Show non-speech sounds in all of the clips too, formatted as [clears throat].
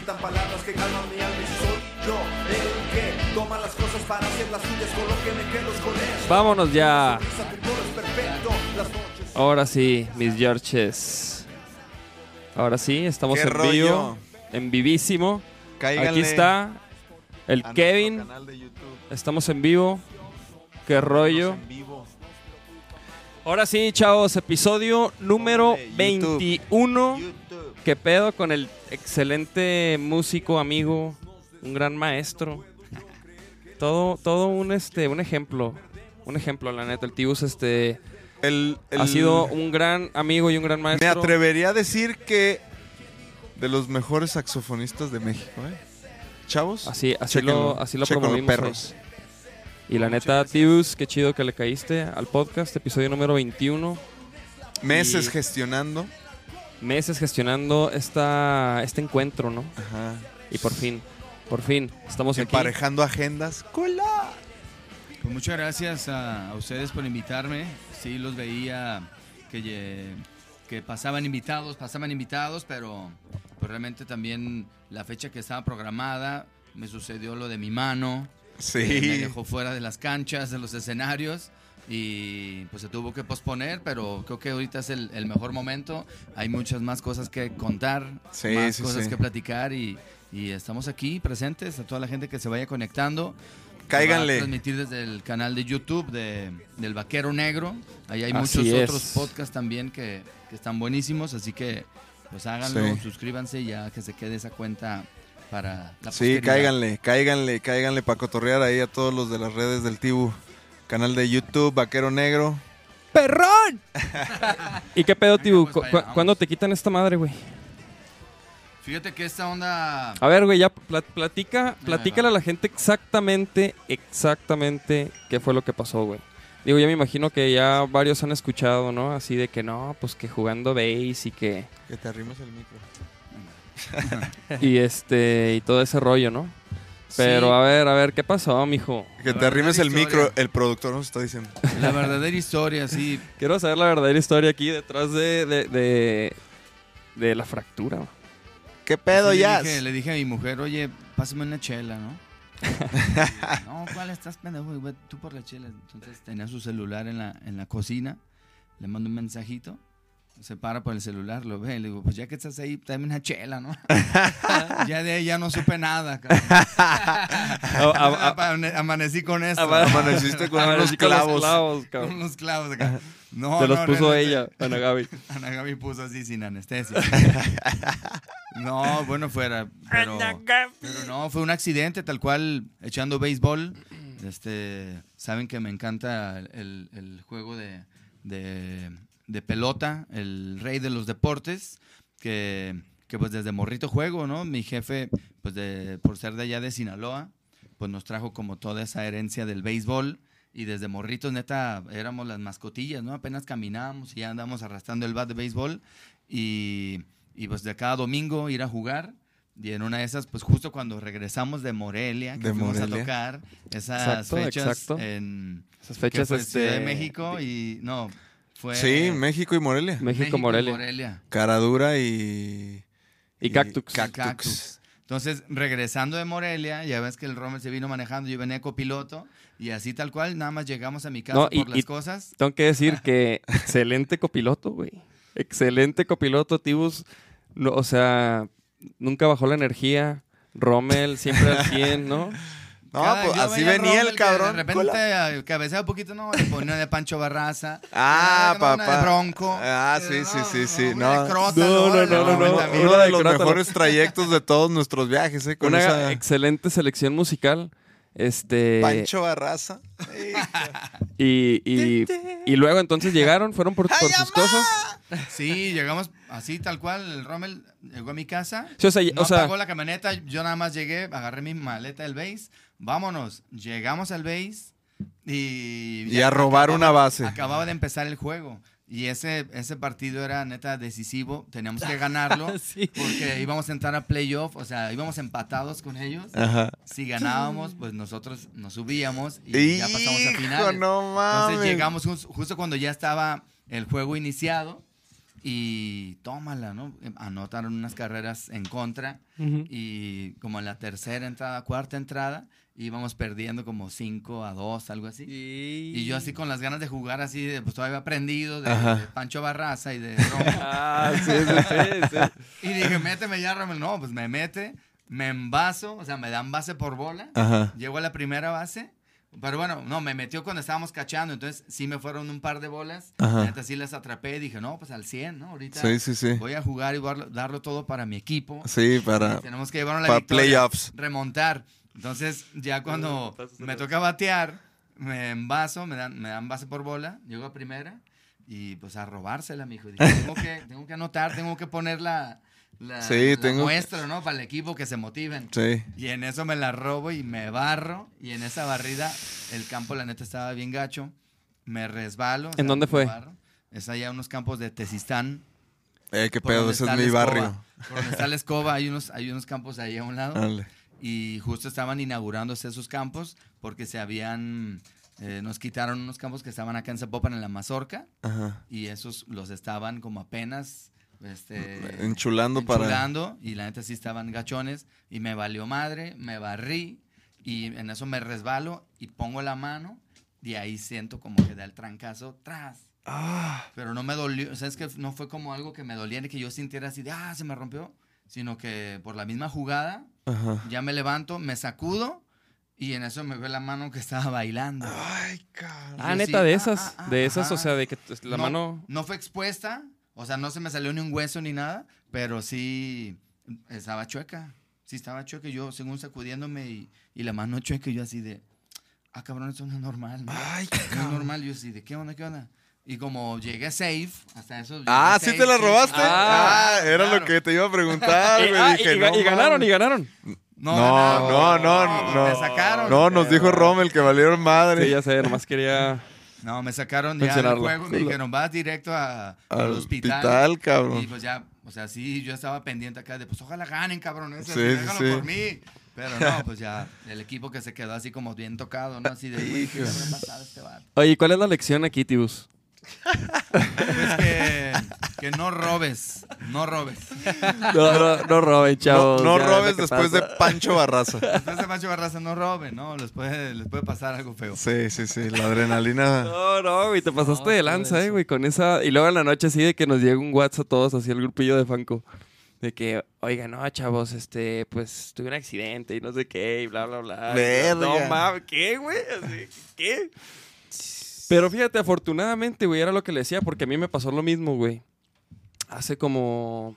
habitan palabras que calman mi alma y soy yo el que toma las cosas para hacer las suyas con lo que me quedo es con eso. Vámonos ya. Ahora sí, mis Georges. Ahora sí, estamos ¿Qué en rollo? vivo, en vivísimo. Cáiganle Aquí está el Kevin. canal de YouTube. Estamos en vivo. Qué rollo. Ahora sí, chavos, episodio número YouTube. 21. ¿Qué pedo con el excelente músico, amigo, un gran maestro? Todo, todo un este, un ejemplo. Un ejemplo, la neta. El Tibus este, El- ha sido un gran amigo y un gran maestro. Me atrevería a decir que de los mejores saxofonistas de México, ¿eh? Chavos. Así, así chéquenlo, lo, así lo promovimos. perros. Y la neta, Tibus, qué chido que le caíste al podcast, episodio número 21. Meses Y- gestionando. Meses gestionando esta, este encuentro, ¿no? Ajá. Y por fin, por fin, estamos aquí. Emparejando agendas. ¡Cola! Pues muchas gracias a, a ustedes por invitarme. Sí, los veía que, que pasaban invitados, pasaban invitados, pero pues realmente también la fecha que estaba programada me sucedió lo de mi mano. que Me Sí. dejó fuera de las canchas, de los escenarios y pues se tuvo que posponer, pero creo que ahorita es el, el mejor momento. Hay muchas más cosas que contar, Sí, más sí, cosas sí. que platicar y, y estamos aquí presentes a toda la gente que se vaya conectando. Va a Cáiganle. transmitir desde el canal de YouTube de, del Vaquero Negro. Ahí hay Así muchos es. otros podcasts también que, que están buenísimos, así que pues háganlo, Sí. suscríbanse ya que se quede esa cuenta para la Sí, cáiganle, cáiganle, cáiganle para cotorrear ahí a todos los de las redes del Tibu. Canal de YouTube, Vaquero Negro. ¡Perrón! [laughs] ¿Y qué pedo, Tibu? pues, ¿Cu- vaya, cu- vamos. ¿Cuándo te quitan esta madre, güey? Fíjate que esta onda... A ver, güey, ya pla- platica, platícale a la gente exactamente, exactamente qué fue lo que pasó, güey. Digo, ya me imagino que ya varios han escuchado, ¿no? Así de que no, pues que jugando base y que... Que te arrimes el micro. [laughs] Y este, y todo ese rollo, ¿no? Pero Sí, a ver, a ver, ¿qué pasó, mijo? Que te arrimes el micro, el productor nos está diciendo. La verdadera historia, sí. [laughs] Quiero saber la verdadera historia aquí detrás de, de, de, de la fractura. ¿Qué pedo ya? Le dije, le dije a mi mujer, oye, pásame una chela, ¿no? [laughs] no, ¿cuál estás pendejo? Tú por la chela. Entonces tenía su celular en la, en la cocina, le mando un mensajito, se para por el celular, lo ve, y le digo, pues ya que estás ahí, dame una chela, ¿no? [laughs] ya de ahí ya no supe nada, cabrón. [laughs] Amanecí con esto. Ama- Amaneciste con [laughs] unos con clavos. clavos, Con cabrón. unos clavos acá. No, Te los no, puso realmente- ella, Ana Gaby. Ana Gaby puso así sin anestesia. no, bueno, fuera. Pero, pero no, fue un accidente tal cual echando béisbol. Este, saben que me encanta el, el juego de, de, de pelota, el rey de los deportes, que, que pues desde morrito juego, ¿no? Mi jefe, pues de, por ser de allá de Sinaloa, pues nos trajo como toda esa herencia del béisbol. Y desde morritos, neta, éramos las mascotillas, ¿no? Apenas caminábamos y ya andábamos arrastrando el bat de béisbol. Y, y pues de cada domingo ir a jugar. Y en una de esas, pues justo cuando regresamos de Morelia, que De fuimos Morelia. a tocar esas Exacto, fechas exacto. en Esas que fechas, fue este... Ciudad de México y no, fue Sí, México y Morelia. México, y Morelia. Caradura y... Y Cactux. Cactux. Cactus. Entonces, regresando de Morelia, ya ves que el Rommel se vino manejando, yo venía copiloto y así tal cual, nada más llegamos a mi casa No, y- por las y- cosas. Tengo que decir [laughs] que excelente copiloto, güey. Excelente copiloto, Tibus. No, o sea, nunca bajó la energía. Rommel siempre al 100, ¿no? [laughs] No, Cada- pues así a venía el Rommel que cabrón. De repente eh, cabecea un poquito, ¿no? Le ponía de Pancho Barraza. [laughs] Ah, una de papá. Bronco. Ah, sí, sí, sí, sí, no. de Crota, No, no, no, no. Uno de de los Crota, mejores trayectos de todos nuestros viajes, ¿eh? Con Una esa excelente selección musical. Este. Pancho Barraza. Y, y, y luego entonces llegaron, fueron por, por sus cosas. Sí, llegamos así tal cual. El Rommel llegó a mi casa. Sí, o sea, No o sea, apagó la camioneta, yo nada más llegué, agarré mi maleta del base, vámonos, llegamos al base y... Y a robar una base. Acababa de empezar el juego y ese, ese partido era neta decisivo, teníamos que ganarlo [laughs] Sí. porque íbamos a entrar a playoff, o sea, íbamos empatados con ellos. Ajá. Si ganábamos, pues nosotros nos subíamos y ya pasamos a finales. no mames. Entonces llegamos jus- justo cuando ya estaba el juego iniciado y tómala, ¿no? Anotaron unas carreras en contra Ujú. y como en la tercera entrada, cuarta entrada, íbamos perdiendo como 5 a 2, algo así. Y yo así con las ganas de jugar así, de, pues todavía aprendido de, de Pancho Barraza y de [laughs] Romo. Ah, sí, sí, sí, sí. [laughs] y dije, méteme ya, Rommel. No, pues me mete, me envaso, o sea, me dan base por bola. Ajá. Llego a la primera base. Pero bueno, no, me metió cuando estábamos cachando, entonces sí me fueron un par de bolas. Neta sí las atrapé y dije, no, pues al 100, ¿no? Ahorita Sí, sí, sí. voy a jugar y voy a darlo, todo para mi equipo. Sí, para, Tenemos que llevar a la para victoria, playoffs. remontar. Entonces, ya cuando me toca batear, me envaso, me dan, me dan base por bola, llego a primera y pues a robársela, mijo. Dije, tengo que, [laughs] tengo que anotar, tengo que poner la, la, Sí, la tengo- muestra, ¿no? Para el equipo que se motiven. Sí. Y en eso me la robo y me barro. Y en esa barrida, el campo, la neta, estaba bien gacho. Me resbalo. o ¿En dónde me fue? barro. Es allá unos campos de Tezistán. Eh, qué pedo, ese es mi escoba. barrio. Por donde está la escoba, hay unos, hay unos campos ahí a un lado. Dale. Y justo estaban inaugurándose esos campos porque se habían. eh, nos quitaron unos campos que estaban acá en Zapopan, en la Mazorca. Ajá. Y esos los estaban como apenas. Este, Enchulando para. enchulando, y la neta sí estaban gachones y me valió madre, me barrí y en eso me resbalo y pongo la mano y ahí siento como que da el trancazo tras. Ah, Pero no me dolió, o sea, es que no fue como algo que me doliera y que yo sintiera así de, ah, se me rompió, sino que por la misma jugada ajá. ya me levanto, me sacudo y en eso me ve la mano que estaba bailando. Ay, cabrón. Ah, neta, sí, de ah, esas. ah, ah, de esas, o sea, de que la no, mano. No fue expuesta, o sea, no se me salió ni un hueso ni nada, pero sí estaba chueca. Sí estaba chueca yo, según sacudiéndome y, y la mano chueca, yo así de, ah, cabrón, esto no es normal. ¿no? Ay, No es cabrón. normal. Yo así de, ¿qué onda, qué onda? Y como llegué safe, hasta eso. Ah, ¿sí safe, te la robaste? Ah, Ah, era claro. lo que te iba a preguntar, [laughs] güey. ah, Dije, y, no y ganaron, y ganaron. No, no, no, no. Me sacaron. No, nos dijo Rommel que valieron madre. Sí, ya sé, nomás quería. No, me sacaron ya del juego. Me dijeron, vas directo a, al Al hospital. hospital, cabrón. Y pues ya, o sea, sí, yo estaba pendiente acá de, pues ojalá ganen, cabrón. Sí, Sí, sí, déjalo sí. por mí. Pero no, pues ya, el equipo que se quedó así como bien tocado, ¿no? Así de, güey, ¿qué este vato? Oye, ¿cuál es la lección aquí, Tibus? Pues que, que no robes, no robes. No, no, no roben, No, chavos. no ya, robes después pasa. de Pancho Barraza. Después de Macho Barraza no roben, ¿no? Les puede, les puede pasar algo feo. Sí, sí, sí. La adrenalina. No, no, güey, te pasaste No, de lanza, eh, güey, con esa... Y luego en la noche así de que nos llega un WhatsApp a todos, así el grupillo de Fanco. De que, oiga, no, chavos, este, pues, tuve un accidente y no sé qué, y bla, bla, bla. Verga. No, mames, ¿qué, güey? Así, ¿qué? Pero fíjate, afortunadamente, güey, era lo que le decía, porque a mí me pasó lo mismo, güey. Hace como...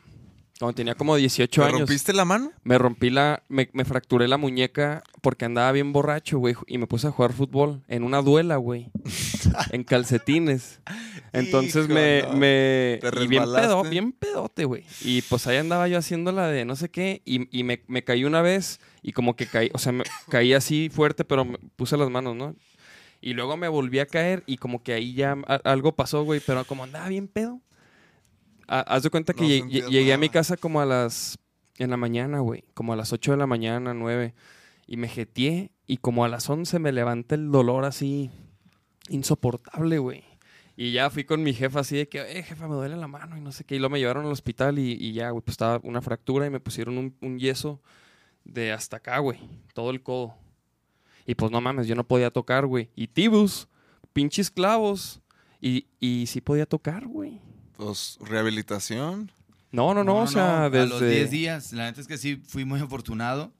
Cuando tenía como 18 ¿Te años. rompiste la mano? Me rompí la, me, me fracturé la muñeca porque andaba bien borracho, güey, y me puse a jugar fútbol en una duela, güey, en calcetines. [laughs] Entonces Hijo, me, no. me ¿Te y bien pedo, bien pedote, güey. Y pues ahí andaba yo haciendo la de no sé qué y, y me, me caí una vez y como que caí, o sea, me caí así fuerte, pero me puse las manos, ¿no? Y luego me volví a caer y como que ahí ya algo pasó, güey, pero como andaba bien pedo. ha- haz de cuenta que No llegué a mi casa como a las en la mañana, güey, como a las 8 de la mañana, 9 y me jeteé y como a las 11 me levanta el dolor así insoportable, güey. Y ya fui con mi jefa así de que, eh, jefa, me duele la mano y no sé qué. Y luego me llevaron al hospital y, y ya, güey, pues estaba una fractura y me pusieron un, un yeso de hasta acá, güey. Todo el codo. Y pues no mames, yo no podía tocar, güey. Y Tibus, pinches clavos. Y, y sí podía tocar, güey. Pues, rehabilitación. No, no, no, o sea, A desde... los 10 días, la neta es que sí fui muy afortunado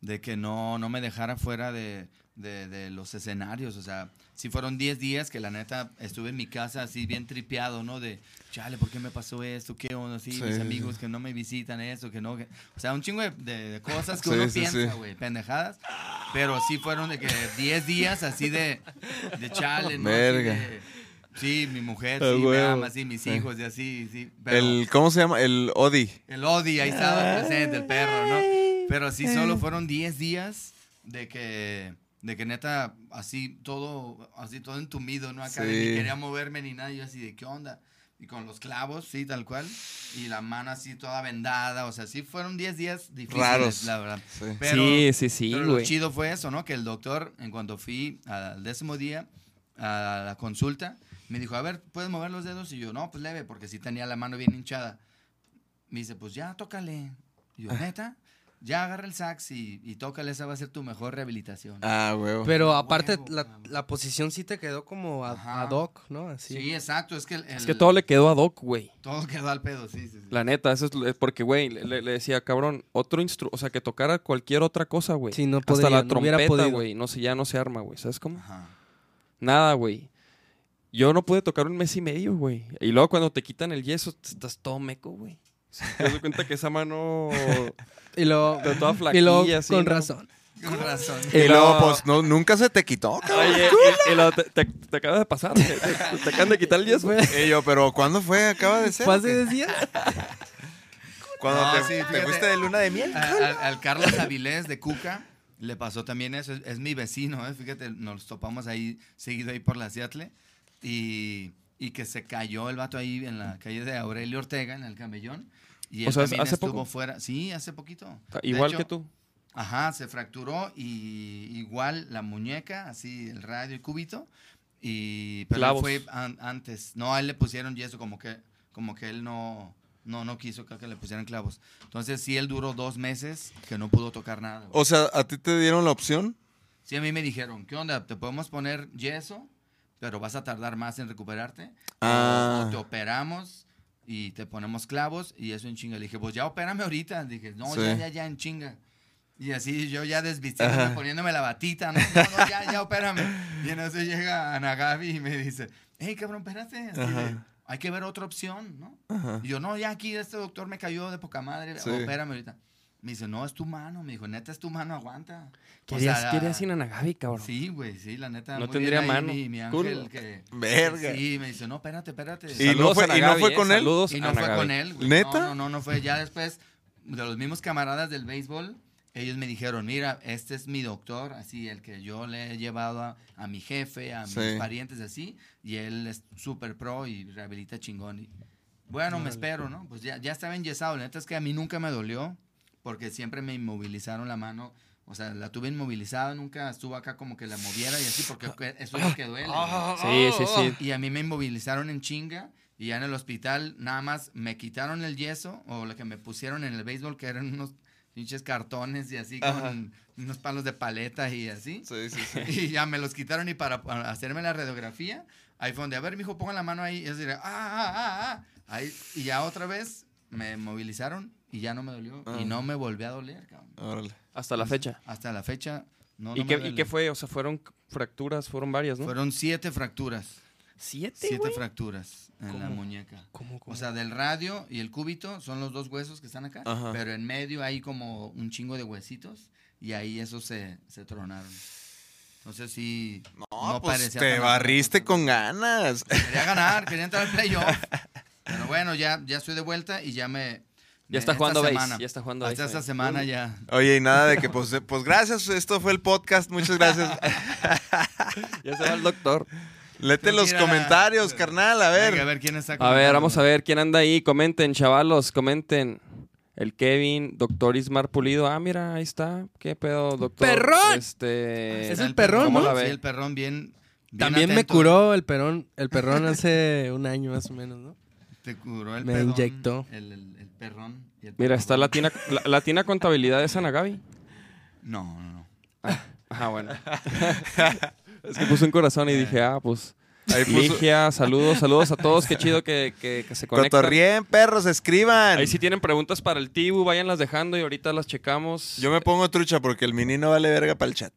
de que no, no me dejara fuera de, de- de los escenarios. O sea, sí fueron 10 días que la neta estuve en mi casa así bien tripeado, ¿no? De, chale, ¿por qué me pasó esto? ¿Qué onda? Sí, Sí, mis amigos que no me visitan, eso, que no. que- O sea, un chingo de, de- cosas que Sí, uno sí, piensa, güey, pendejadas. Pero sí fueron de que 10 días así de, de chale, ¿no? Así Verga. Sí, mi mujer, Ah, sí, me ama, sí, mis hijos, y así, sí. pero- El, ¿Cómo se llama? El Odi. el Odi, ahí estaba presente, el perro, ¿no? Pero sí, solo fueron 10 días de que, de que neta, así todo, así todo entumido, ¿no? Acá de ni quería moverme ni nada, yo así de, ¿qué onda? Y con los clavos, sí, tal cual, y la mano así toda vendada, o sea, sí fueron 10 días difíciles, Raros. la verdad. Sí. Pero, sí, sí, sí, pero lo chido fue eso, ¿no? Que el doctor, en cuanto fui al décimo día a la consulta, Me dijo, a ver, ¿puedes mover los dedos? Y yo, no, pues leve, porque sí tenía la mano bien hinchada. Me dice, pues ya, tócale. Y yo, ¿neta? Ya agarra el sax y, y tócale, esa va a ser tu mejor rehabilitación. Ah, huevo. Pero aparte, huevo, la, la posición sí te quedó como a- Ajá. ad hoc, ¿no? Así. sí. exacto, es que el- Es que todo le quedó a Doc, güey. todo quedó al pedo, sí, sí, sí. La neta, eso es porque, güey, le, le decía, cabrón, otro instrumento, o sea, que tocara cualquier otra cosa, güey. Sí, no Hasta podría, la no trompeta, güey, no sé, ya no se arma, güey, ¿sabes cómo? Ajá. Nada, güey. Yo no pude tocar un mes y medio, güey. Y luego cuando te quitan el yeso, estás todo meco, güey. [laughs] Te das cuenta que esa mano [laughs] Y luego, de toda y flaquilla, luego así, con ¿no? razón. Con razón. y y luego, luego- pues, no, nunca se te quitó, cabrón. Oye, y, y luego te, te- te acaba de pasar. Te, te- te acaban de quitar el yeso. Y yo, pero ¿cuándo fue? ¿Acaba de ser? ¿Fue hace días? [laughs] Cuando No, te, sí, te fuiste de luna de miel. A- al, al Carlos Avilés de Cuca le pasó también eso. Es, es mi vecino, ¿eh? fíjate, nos topamos ahí, seguido ahí por la Seattle. Y, y que se cayó el vato ahí en la calle de Aurelio Ortega, en el camellón. Y O él sea, también ¿hace estuvo poco? fuera. Sí, hace poquito. De Igual hecho, que tú. Ajá, se fracturó y igual la muñeca, así el radio y cúbito. Y pero él fue an- antes. No, a él le pusieron yeso como que como que él no no no quiso que le pusieran clavos. Entonces sí él duró dos meses que no pudo tocar nada. O sea, ¿a ti te dieron la opción? Sí a mí me dijeron, ¿qué onda? Te podemos poner yeso, pero vas a tardar más en recuperarte. Ah. O te operamos y te ponemos clavos y eso en chinga. Le dije, pues ya opérame ahorita. Dije, no, Sí. ya, ya, ya en chinga. Y así yo ya desvistiéndome, poniéndome la batita. No, no, no, ya, ya opérame. Y en eso llega Ana Gaby y me dice, hey, cabrón, espérate. Así de, Ajá. hay que ver otra opción, ¿no? Ajá. Y yo, no, ya aquí este doctor me cayó de poca madre. Sí. Opérame ahorita. Me dice, no, es tu mano. Me dijo, neta, es tu mano, aguanta. O Querías, sea, querías sin Anagabi, cabrón. Sí, güey, sí, la neta. No muy tendría bien ahí mano. Mi, mi Cool. ángel que... Verga. Sí, me dice, no, espérate, espérate. ¿Y no Saludos fue- a y no fue eh, con él? Saludos Y a no fue con él. güey. ¿Neta? No, no, no, no fue. Ya después, de los mismos camaradas del béisbol, ellos me dijeron, mira, este es mi doctor, así, el que yo le he llevado a, a mi jefe, a mis Sí. parientes, así, y él es súper pro y rehabilita chingón. Y, bueno, me espero, ¿no? Pues ya, ya estaba enyesado. La neta es que a mí nunca me dolió, porque siempre me inmovilizaron la mano. O sea, la tuve inmovilizada, nunca estuvo acá como que la moviera y así, porque eso [laughs] es lo que duele. güey. Sí, sí, sí. Y a mí me inmovilizaron en chinga y ya en el hospital nada más me quitaron el yeso o lo que me pusieron en el béisbol que eran unos pinches cartones y así Ajá. con unos palos de paleta y así. Sí, sí, sí. [laughs] Y ya me los quitaron y para, para hacerme la radiografía, ahí fue donde, a ver, mijo, ponga la mano ahí. Y es decir, ah, ah, ah, ah. Ahí, y ya otra vez me movilizaron y ya no me dolió. Ah. Y no me volvió a doler, cabrón. Órale. Hasta la fecha. Hasta la fecha, no, ¿Y, no me qué, ¿Y qué fue? O sea, fueron fracturas, fueron varias, ¿no? Fueron siete fracturas. ¿Siete, Siete güey? fracturas en la ¿Cómo? muñeca. ¿Cómo, cómo? O sea, del radio y el cúbito son los dos huesos que están acá, Ajá. pero en medio hay como un chingo de huesitos y ahí esos se, se tronaron. Entonces sí, No, No pues parecía te barriste con ganas. quería ganar, quería entrar al playoff. [laughs] Pero bueno, ya, ya estoy de vuelta y ya me... Ya está esta jugando base, semana- ya está jugando Hasta base. esta semana ya. Oye, y nada de que, pues, [laughs] pues gracias, esto fue el podcast, muchas gracias. [laughs] Ya se va el doctor. Léete los Mira. comentarios, carnal, a ver. Venga, a ver quién está A ver, vamos a ver quién anda ahí. Comenten, chavalos, comenten. El Kevin, doctor Ismar Pulido. Ah, mira, ahí está. ¿Qué pedo, doctor? ¡Perrón! Este. Es el perrón, ¿Cómo ¿no? la ve? Sí, el perrón bien... bien También me curó el perón, el perrón hace un año más o menos, ¿no? Te curó el Me inyectó. El, el- el perrón. y el Mira, está Latina, la, Latina Contabilidad de Sanagabi. No, no, no. Ajá, bueno. [laughs] es que puse un corazón y dije, ah, pues. Ahí puso- Ligia, saludos, saludos a todos. Qué chido que, que- que se conectan. Cotorrien, perros, escriban. Ahí si tienen preguntas para el Tibu, váyanlas dejando y ahorita las checamos. Yo me pongo trucha porque el mini no vale verga para el chat.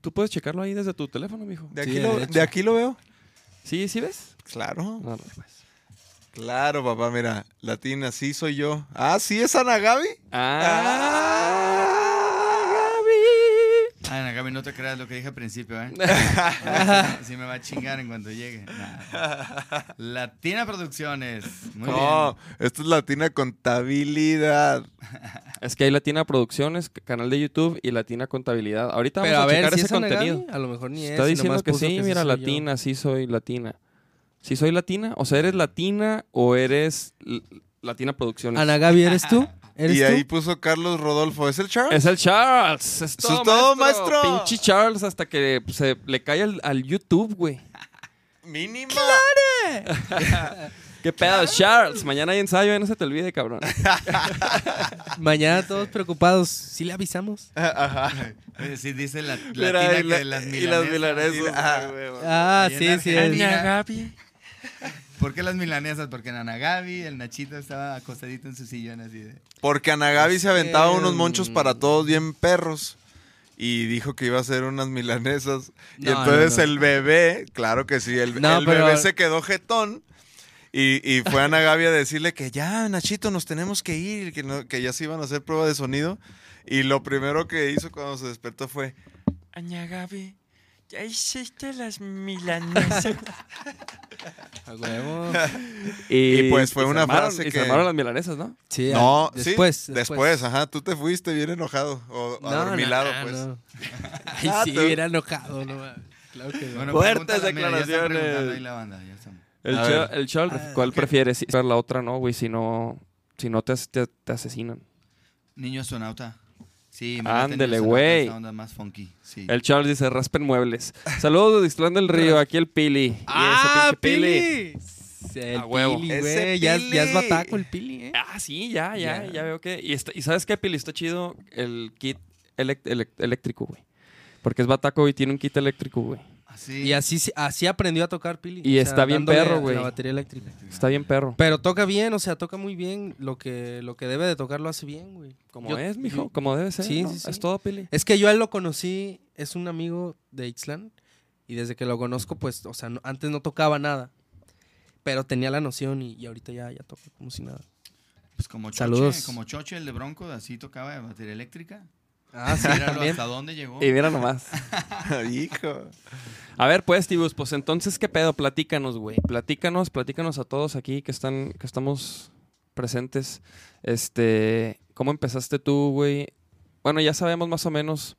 Tú puedes checarlo ahí desde tu teléfono, mijo. De Sí, aquí, lo, de aquí lo veo. ¿Sí, sí ves? Claro. No, no, pues. Claro, papá, mira. Latina, sí soy yo. Ah, sí es Ana Gaby. Ah, Ay, Ana Gaby, no te creas lo que dije al principio, ¿eh? [laughs] sí me va a chingar en cuanto llegue. Nah. Latina Producciones. Muy no, bien. esto es Latina Contabilidad. Es que hay Latina Producciones, canal de YouTube y Latina Contabilidad. Ahorita Pero vamos a a, ver checar si ese es contenido. A lo mejor ni es. Está diciendo que sí, mira, yo. Latina, sí soy Latina. ¿Sí soy Latina? O sea, ¿eres Latina o eres Latina Producciones? Ana Gaby, ¿eres tú? ¿Eres Y tú? ahí puso Carlos Rodolfo. ¿Es el Charles? Es el Charles. Es todo, todo, maestro. maestro. Pinche Charles hasta que se le cae al, al YouTube, güey. Mínima. [laughs] ¿Qué pedo, Charles? Mañana hay ensayo, eh, no se te olvide, cabrón. [laughs] Mañana todos preocupados. ¿Sí le avisamos? Oye, Sí, dice la, la Mira, tira y, que la- de las y las milanesas. milanesas. Ah, ah, sí, sí. es- Argentina. ¿Por qué las milanesas? Porque en Anagabi el Nachito estaba acostadito en su sillón así de... Porque Anagabi se aventaba unos monchos mm, para todos bien perros. Y dijo que iba a hacer unas milanesas. y No, entonces no, no. el bebé, claro que sí, el, No, el pero- bebé se quedó jetón. Y, y fue a Anagabi a decirle que ya, Nachito, nos tenemos que ir, que, no- que ya se iban a hacer prueba de sonido. Y lo primero que hizo cuando se despertó fue, Aña Gaby, ya hiciste las milanesas. [laughs] A huevo. Y pues fue se una armaron- frase y que- se armaron las milanesas, ¿no? Sí, no, ah, sí, después, después, ajá, tú te fuiste bien enojado, o No, adormilado, no, pues. no. [laughs] Ay, Ah, sí, tú- hubiera enojado, no. Claro que no. Bueno, Fuertes declaraciones. ahí la banda. El, ver. el Chol, Ah, ¿cuál ok. prefieres? La otra no, güey, si no, si no te, te, te asesinan. Niño astronauta. Sí, Ándele, güey. Sí. El Charles dice, raspen muebles. Saludos de Islán del Río, [laughs] aquí el Pili. Y ¡Ah, ese pinche Pili! El A huevo. Pili, güey. Ya, es- ya es Pili. bataco el Pili, ¿eh? Ah, sí, ya, ya, Ya. ya, veo que... Y, está- ¿y sabes qué, Pili? Está chido el kit eléctrico, güey. Porque es bataco y tiene un kit eléctrico, güey. Así. Y así, así aprendió a tocar Pili. Y está bien perro, güey. La batería eléctrica. Está bien perro. Pero toca bien, o sea, toca muy bien. Lo que, lo que debe de tocar lo hace bien, güey. Como Yo- es, mijo, yo- como debe ser. Sí, ¿no? sí, sí. Es todo, Pili. Es que yo a él lo conocí, es un amigo de Ixlan. Y desde que lo conozco, pues, o sea, no- antes no tocaba nada. Pero tenía la noción y, y ahorita ya, ya toca como si nada. Pues como Choche, Saludos. como Choche, el de Bronco, así tocaba de batería eléctrica. Ah, sí, [laughs] Míralo hasta dónde llegó. Y mira nomás. [laughs] Hijo. A ver, pues, Tibus, pues entonces, ¿qué pedo? Platícanos, güey. Platícanos, platícanos a todos aquí que están, que estamos presentes. Este, ¿cómo empezaste tú, güey? Bueno, ya sabemos más o menos.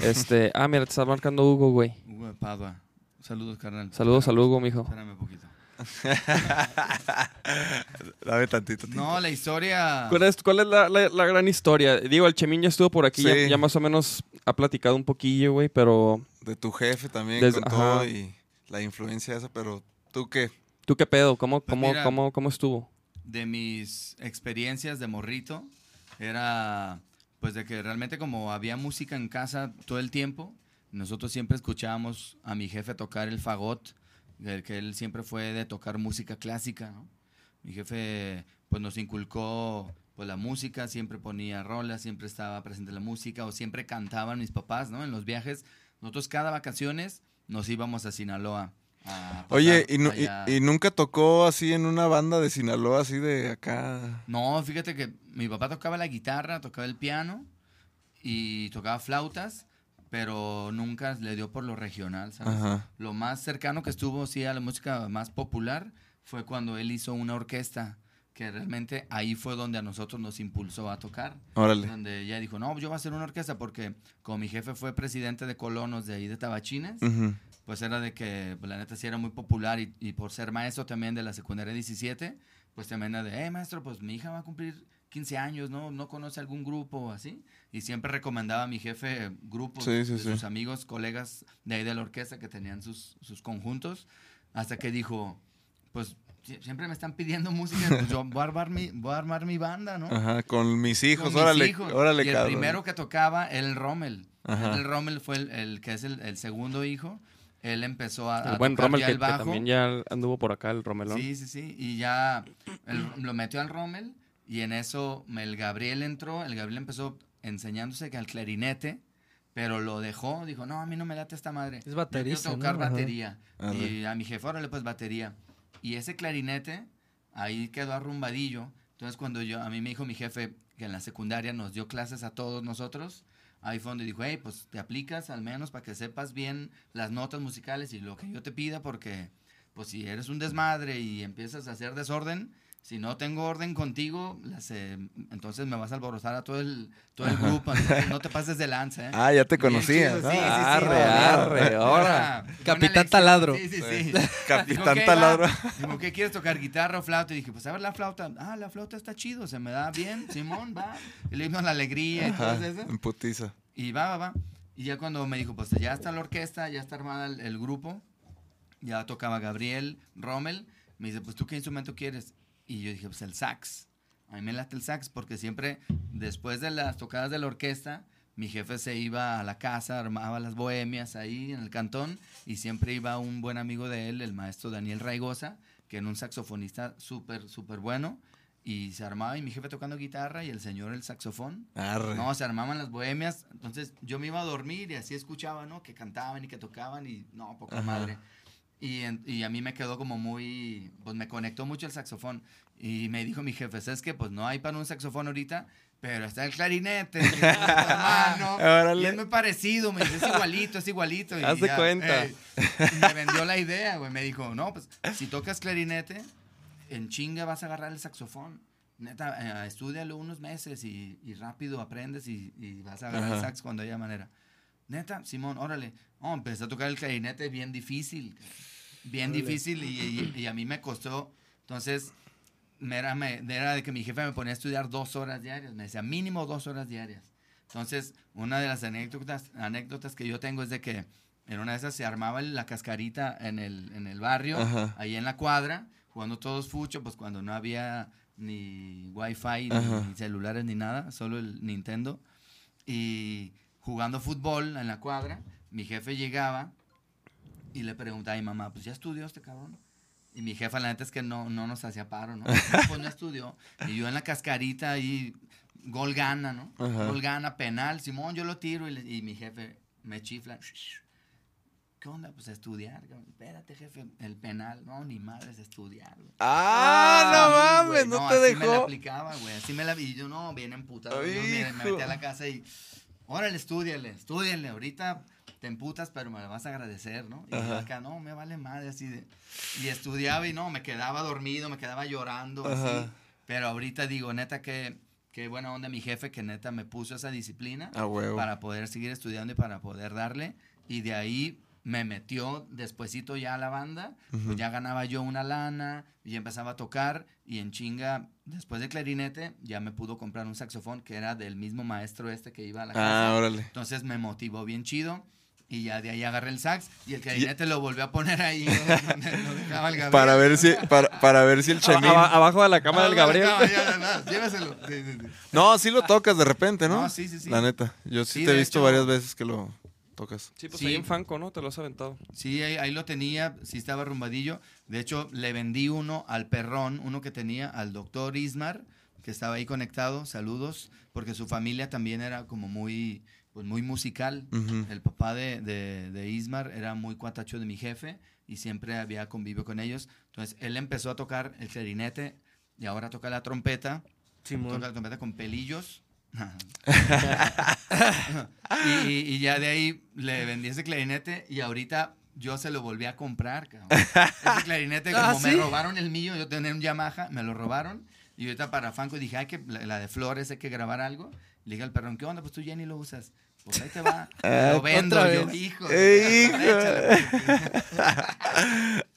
Este, [laughs] ah, mira, te está marcando Hugo, güey. Hugo de Padua. Saludos, carnal. Saludos a Hugo, mijo. Espérame un poquito. [laughs] Dame tantito. tiempo. No, la historia. ¿Cuál es, cuál es la, la- la gran historia? Digo, el Chemín ya estuvo por aquí, ya, Sí. ya más o menos ha platicado un poquillo, güey, pero De tu jefe también Desde- con todo y la influencia esa, pero ¿tú qué? ¿tú qué pedo? ¿Cómo, Pues cómo, mira. cómo, cómo estuvo? de mis experiencias de morrito era pues de que realmente como había música en casa todo el tiempo, nosotros siempre escuchábamos a mi jefe tocar el fagot, del que él siempre fue de tocar música clásica, ¿no? Mi jefe pues nos inculcó pues la música, siempre ponía rolas, siempre estaba presente la música o siempre cantaban mis papás, ¿no? En los viajes, nosotros cada vacaciones nos íbamos a Sinaloa. a Oye, ¿y, y nunca tocó así en una banda de Sinaloa, así de acá? No, fíjate que mi papá tocaba la guitarra, tocaba el piano y tocaba flautas, pero nunca le dio por lo regional, ¿sabes? Ajá. Lo más cercano que estuvo, sí, a la música más popular fue cuando él hizo una orquesta, que realmente ahí fue donde a nosotros nos impulsó a tocar. Órale. Donde ella dijo, no, yo voy a hacer una orquesta porque como mi jefe fue presidente de colonos de ahí de Tabachines, Ujú. pues era de que pues, la neta sí era muy popular y, y por ser maestro también de la secundaria 17, pues también era de, eh, maestro, pues mi hija va a cumplir 15 años, ¿no? ¿No conoce algún grupo así? Y siempre recomendaba a mi jefe grupos Sí, sí, de sí. sus amigos, colegas de ahí de la orquesta que tenían sus, sus conjuntos, hasta que dijo, pues sie- siempre me están pidiendo música, pues yo voy a armar mi, voy a armar mi banda, ¿no? Ajá, con mis hijos, con mis órale, hijos. órale, y el cabrón. primero que tocaba era el Rommel. Ajá. El Rommel fue el, el que es el, el segundo hijo. Él empezó a, El a buen tocar Rommel ya que, el que bajo. también ya anduvo por acá, el Romelón. Sí, sí, sí. Y ya él lo metió al Rommel y en eso el Gabriel entró. El Gabriel empezó enseñándose que al clarinete, pero lo dejó. Dijo, no, a mí no me late esta madre. Es Yo baterista, quiero tocar ¿no? Ajá. batería. Arre. Y a mi jefe, órale, pues batería. Y ese clarinete ahí quedó arrumbadillo. Entonces cuando yo, a mí me dijo mi jefe que en la secundaria nos dio clases a todos nosotros, ahí fue donde dijo, hey, pues te aplicas al menos para que sepas bien las notas musicales y lo que yo te pida, porque pues si eres un desmadre y empiezas a hacer desorden, si no tengo orden contigo, las, eh, entonces me vas a alborotar a todo el, todo el grupo, entonces no te pases de lanza, ¿eh? [laughs] Ah, ya te conocías. chido, ¿no? sí, sí, sí, Arre, buena- arre, ahora. Capitán. Taladro. Sí, sí, sí. [laughs] Capitán Dijo, "¿Qué, Taladro. va?". Dijo, ¿qué quieres tocar? ¿Guitarra o flauta? Y dije, pues a ver la flauta. Ah, la flauta está chido, se me da bien, Simón, va. Y le himno a la alegría y todo eso. en putiza. Y va, va, va. Y ya cuando me dijo, pues ya está la orquesta, ya está armada el, el grupo, ya tocaba Gabriel, Rommel. Me dice, pues tú qué instrumento quieres? Y yo dije, pues el sax. A mí me late el sax porque siempre, después de las tocadas de la orquesta, mi jefe se iba a la casa, armaba las bohemias ahí en el cantón y siempre iba un buen amigo de él, el maestro Daniel Raigosa, que era un saxofonista súper, súper bueno. Y se armaba y mi jefe tocando guitarra y el señor el saxofón. Arre. No, se armaban las bohemias. Entonces yo me iba a dormir y así escuchaba, ¿no? Que cantaban y que tocaban y no, poca Ajá. madre. Y, en- y a mí me quedó como muy, pues me conectó mucho el saxofón. Y me dijo mi jefe, ¿sabes qué? Pues no hay para un saxofón ahorita, pero está el clarinete. que la [laughs] mano, y es muy parecido, me dice, es igualito, es igualito. Y Haz de cuenta. eh, me vendió la idea, güey. Me dijo, no, pues si tocas clarinete, en chinga vas a agarrar el saxofón. Neta, eh, estudialo unos meses y, y rápido aprendes y, y vas a agarrar el Ajá. sax cuando haya manera. Neta, Simón, órale. Oh, empecé a tocar el clarinete bien difícil. Bien difícil y, y- y a mí me costó. Entonces, era, me- era de que mi jefe me ponía a estudiar dos horas diarias. Me decía mínimo dos horas diarias. Entonces, una de las anécdotas, anécdotas que yo tengo es de que en una de esas se armaba la cascarita en el, en el barrio, Ajá. ahí en la cuadra, jugando todos fucho, pues cuando no había ni wifi, Ajá. ni celulares, ni nada, solo el Nintendo. Y jugando fútbol en la cuadra, mi jefe llegaba y le preguntaba a mi mamá, pues ya estudió este cabrón. Y mi jefa, la neta es que no, no nos hacía paro, ¿no? [laughs] Pues no estudió. Y yo en la cascarita ahí, gol gana, ¿no? Ajá. Gol gana, penal. Simón, yo lo tiro y, le- y mi jefe me chifla. ¿Qué onda? Pues a estudiar. cabrón. Espérate, jefe, el penal. No, ni madres, estudiar. güey. Ah, Sí, no mames, güey, no, te así me la dejó. aplicaba, güey. Así me la... Y yo, no, bien emputado. Yo me, me metí a la casa y... Órale, estudiale, estudiale. Ahorita te emputas, pero me vas a agradecer, ¿no? Y Ajá. acá, no, me vale madre, así de... Y estudiaba y no, me quedaba dormido, me quedaba llorando, Ajá. así. Pero ahorita digo, neta, que... Qué buena onda mi jefe que neta me puso esa disciplina A huevo. para poder seguir estudiando y para poder darle. Y de ahí me metió despuesito ya a la banda, pues ya ganaba yo una lana y empezaba a tocar y en chinga, después de clarinete, ya me pudo comprar un saxofón que era del mismo maestro este que iba a la Ah, casa. órale. Entonces me motivó bien chido y ya de ahí agarré el sax y el clarinete lo volvió a poner ahí donde lo dejaba el Gabriel. Para ver si, para, para ver si el Chemín. Aba- abajo de la cama del Gabriel. ya, lléveselo. Sí, sí, sí. No, sí lo tocas de repente, ¿no? No, sí, sí, sí. La neta. Yo sí, Sí, te he visto hecho- varias veces que lo tocas. Sí, pues Sí. ahí en Fanco, ¿no? Te lo has aventado. Sí, ahí, ahí lo tenía, sí estaba rumbadillo. De hecho, le vendí uno al perrón, uno que tenía al doctor Ismar, que estaba ahí conectado, saludos, porque su familia también era como muy, pues muy musical. Ujú. El papá de, de, de Ismar era muy cuatacho de mi jefe y siempre había convivio con ellos. Entonces, él empezó a tocar el clarinete y ahora toca la trompeta. Simón. Toca la trompeta con pelillos. [laughs] y, y- y ya de ahí le vendí ese clarinete y ahorita yo se lo volví a comprar, cabrón. [laughs] Ese clarinete, como Ah, me ¿sí? robaron el mío, yo tenía un Yamaha, me lo robaron. Y ahorita para Fanco dije, ay, que la, la de Flores hay que grabar algo. Le dije al perrón, ¿qué onda? Pues tú ya ni lo usas. Pues ahí te va. [laughs] Ah, lo vendo otra yo, hijo. Eh, hijo.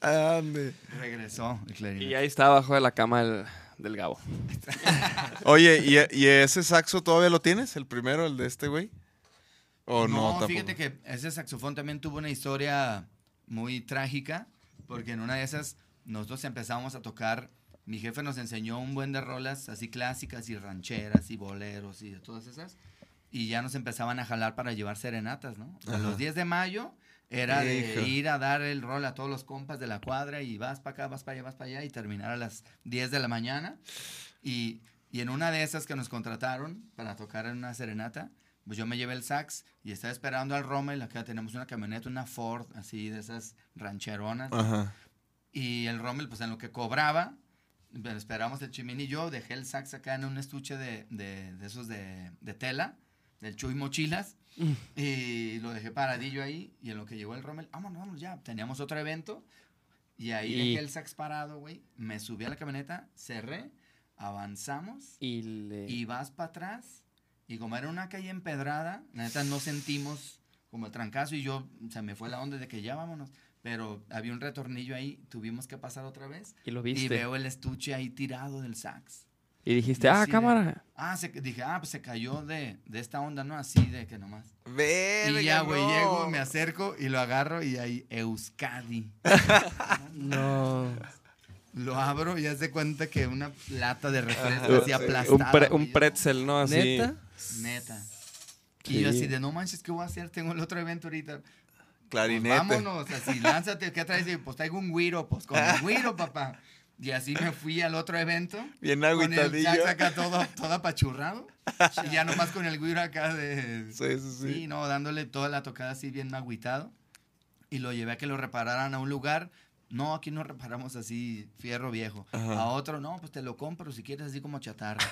[laughs] Ande. Regresó el clarinete. Y ahí está abajo de la cama del, del Gabo. [laughs] Oye, ¿y, ¿y ese saxo todavía lo tienes? ¿El primero, el de este güey? ¿O no? tampoco? fíjate que ese saxofón también tuvo una historia muy trágica, porque en una de esas nosotros empezamos a tocar, mi jefe nos enseñó un buen de rolas así clásicas y rancheras y boleros y de todas esas, y ya nos empezaban a jalar para llevar serenatas, ¿no? A Ajá. los 10 de mayo era de ir a dar el rol a todos los compas de la cuadra y vas para acá, vas para allá, vas para allá y terminar a las 10 de la mañana. Y, y en una de esas que nos contrataron para tocar en una serenata, pues yo me llevé el sax y estaba esperando al Rommel. Acá tenemos una camioneta, una Ford, así de esas rancheronas. Ajá. Y el Rommel, pues en lo que cobraba, esperamos el Chimín y yo, dejé el sax acá en un estuche de, de, de esos de, de tela, del Chuy Mochilas, y lo dejé paradillo ahí. Y en lo que llegó el Rommel, vámonos, vámonos ya. Teníamos otro evento. Y ahí Y- dejé el sax parado, güey. Me subí a la camioneta, cerré, avanzamos Y le... y vas para atrás. Y como era una calle empedrada, la neta no sentimos como el trancazo y yo se me fue la onda de que ya vámonos. Pero había un retornillo ahí, tuvimos que pasar otra vez. y lo Y viste. veo el estuche ahí tirado del sax. Y dijiste, Y ah, de- cámara. Ah, se, dije, ah, pues se cayó de, de esta onda, ¿no? Así de que nomás. Verga, Y ya, güey, no. llego, me acerco y lo agarro y ahí, Euskadi. [laughs] No. Lo abro y haz de cuenta que una lata de refresco así sí. aplastada. Un, pre- pretzel, ¿no? Así. ¿Neta? Neta. Sí. Y yo así de, no manches, ¿qué voy a hacer? Tengo el otro evento ahorita. Pues Clarinete. vámonos, así, lánzate, ¿qué traes? Pues traigo un güiro, pues con el güiro, papá. [laughs] Y así me fui al otro evento. Bien Con el agüitadillo. acá todo, todo apachurrado. y ya nomás con el güiro acá de... Sí, sí, sí. Sí, no, dándole toda la tocada así bien agüitado. Y lo llevé a que lo repararan a un lugar. No, aquí no reparamos así fierro viejo. Ajá. A otro, no, pues te lo compro si quieres así como chatarra.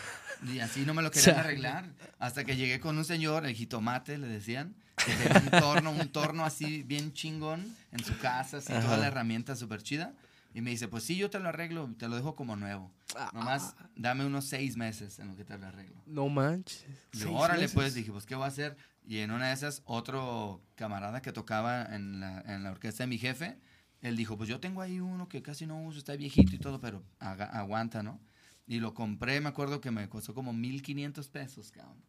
Y así no me lo [laughs] querían arreglar. Hasta que llegué con un señor, el jitomate, le decían, que tenía un torno, un torno así bien chingón en su casa, así toda Ajá. la herramienta súper chida. Y me dice, pues sí, yo te lo arreglo, te lo dejo como nuevo. Nomás dame unos seis meses en lo que te lo arreglo. No manches. Y órale, meses. pues dije, pues, ¿qué voy a hacer? Y en una de esas, otro camarada que tocaba en la, en la orquesta de mi jefe, él dijo, pues yo tengo ahí uno que casi no uso, está viejito y todo, pero haga- aguanta, ¿no? Y lo compré, me acuerdo que me costó como 1500 pesos, cabrón.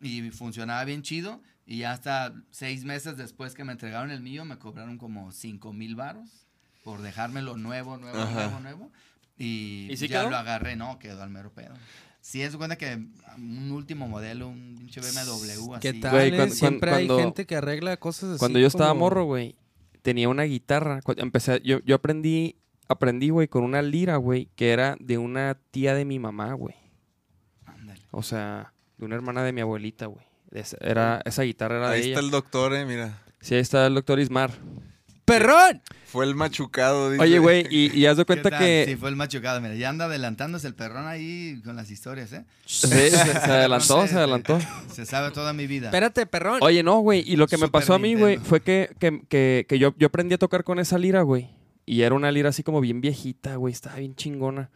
Y funcionaba bien chido. Y ya hasta seis meses después que me entregaron el mío, me cobraron como 5 mil varos por dejármelo nuevo, nuevo, Ajá. nuevo, nuevo. Y, ¿Y sí ya quedó? lo agarré, no, quedó al mero pedo. Sí, es cuenta que un último modelo, un pinche BMW así. ¿Qué tal? Güey, cuando- Siempre cuando- hay gente que arregla cosas así. Cuando yo estaba como- morro, güey, tenía una guitarra. Empecé, yo, yo aprendí, aprendí, güey, con una lira, güey, que era de una tía de mi mamá, güey. Ándale. O sea, de una hermana de mi abuelita, güey. Esa, era, esa guitarra era Ahí de está ella. el doctor, eh, mira. Sí, ahí está el doctor Ismar. ¡Perrón! Fue el machucado, dice. Oye, güey, y, y haz de ¿Qué cuenta que... Sí, fue el machucado. Mira, ya anda adelantándose el perrón ahí con las historias, ¿eh? Sí, se, se [laughs] adelantó, se adelantó. Se sabe toda mi vida. Espérate, perrón. Oye, no, güey, y lo que me pasó a mí, güey, fue que, que, que, que yo, yo aprendí a tocar con esa lira, güey. Y era una lira así como bien viejita, güey, estaba bien chingona.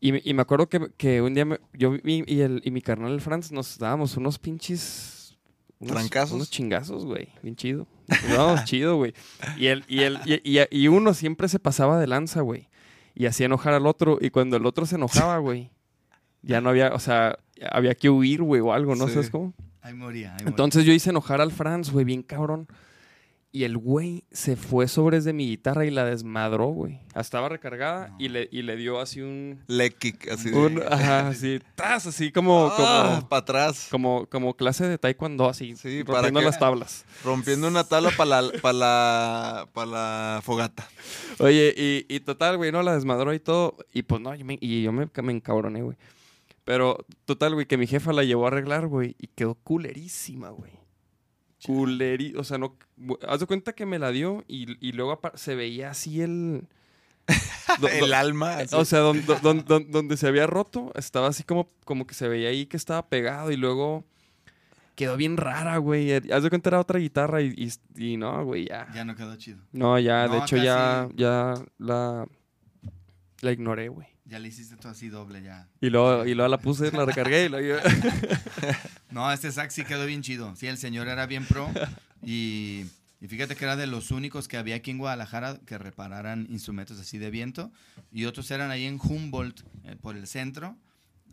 Y, me- y me acuerdo que, que un día me- yo y, y el, y mi carnal el Franz nos dábamos unos pinches... Unos, ¿Trancazos? Unos chingazos, güey, bien chido. [laughs] Dábamos chido, güey. Y, el, y, el, y, y- y uno siempre se pasaba de lanza, güey. Y hacía enojar al otro. Y cuando el otro se enojaba, [laughs] güey, ya no había, o sea, había que huir, güey, o algo, ¿no Sí. sabes cómo? Ahí moría. ahí moría. Entonces yo hice enojar al Franz, güey, bien cabrón. Y el güey se fue sobre de mi guitarra y la desmadró, güey. Estaba recargada y, le, y le dio así un... Le kick, así de. un ajá, así, tas, así como, Ah, como, para atrás. como, como clase de taekwondo, así, Sí, para rompiendo las tablas. Rompiendo una tabla para la, pa' la, pa' la fogata. Oye, y, y total, güey, no, la desmadró y todo. Y pues no, yo me, y yo me, me encabroné, güey. Pero total, güey, que mi jefa la llevó a arreglar, güey, y quedó culerísima, güey. Culeri, o sea, no, haz de cuenta que me la dio y, y luego se veía así el... [laughs] do- El alma. así. o sea, don- do- don- don- donde se había roto, estaba así como, como que se veía ahí que estaba pegado y luego quedó bien rara, güey. Haz de cuenta era otra guitarra y, y, y no, güey, ya. Ya no quedó chido. No, ya, de hecho ya, ya la, la ignoré, güey. Ya le hiciste todo así doble ya. Y luego, y luego la puse, la recargué y luego... [laughs] No, este sax sí quedó bien chido. Sí, el señor era bien pro. Y, y fíjate que era de los únicos que había aquí en Guadalajara que repararan instrumentos así de viento. Y otros eran ahí en Humboldt, eh, por el centro,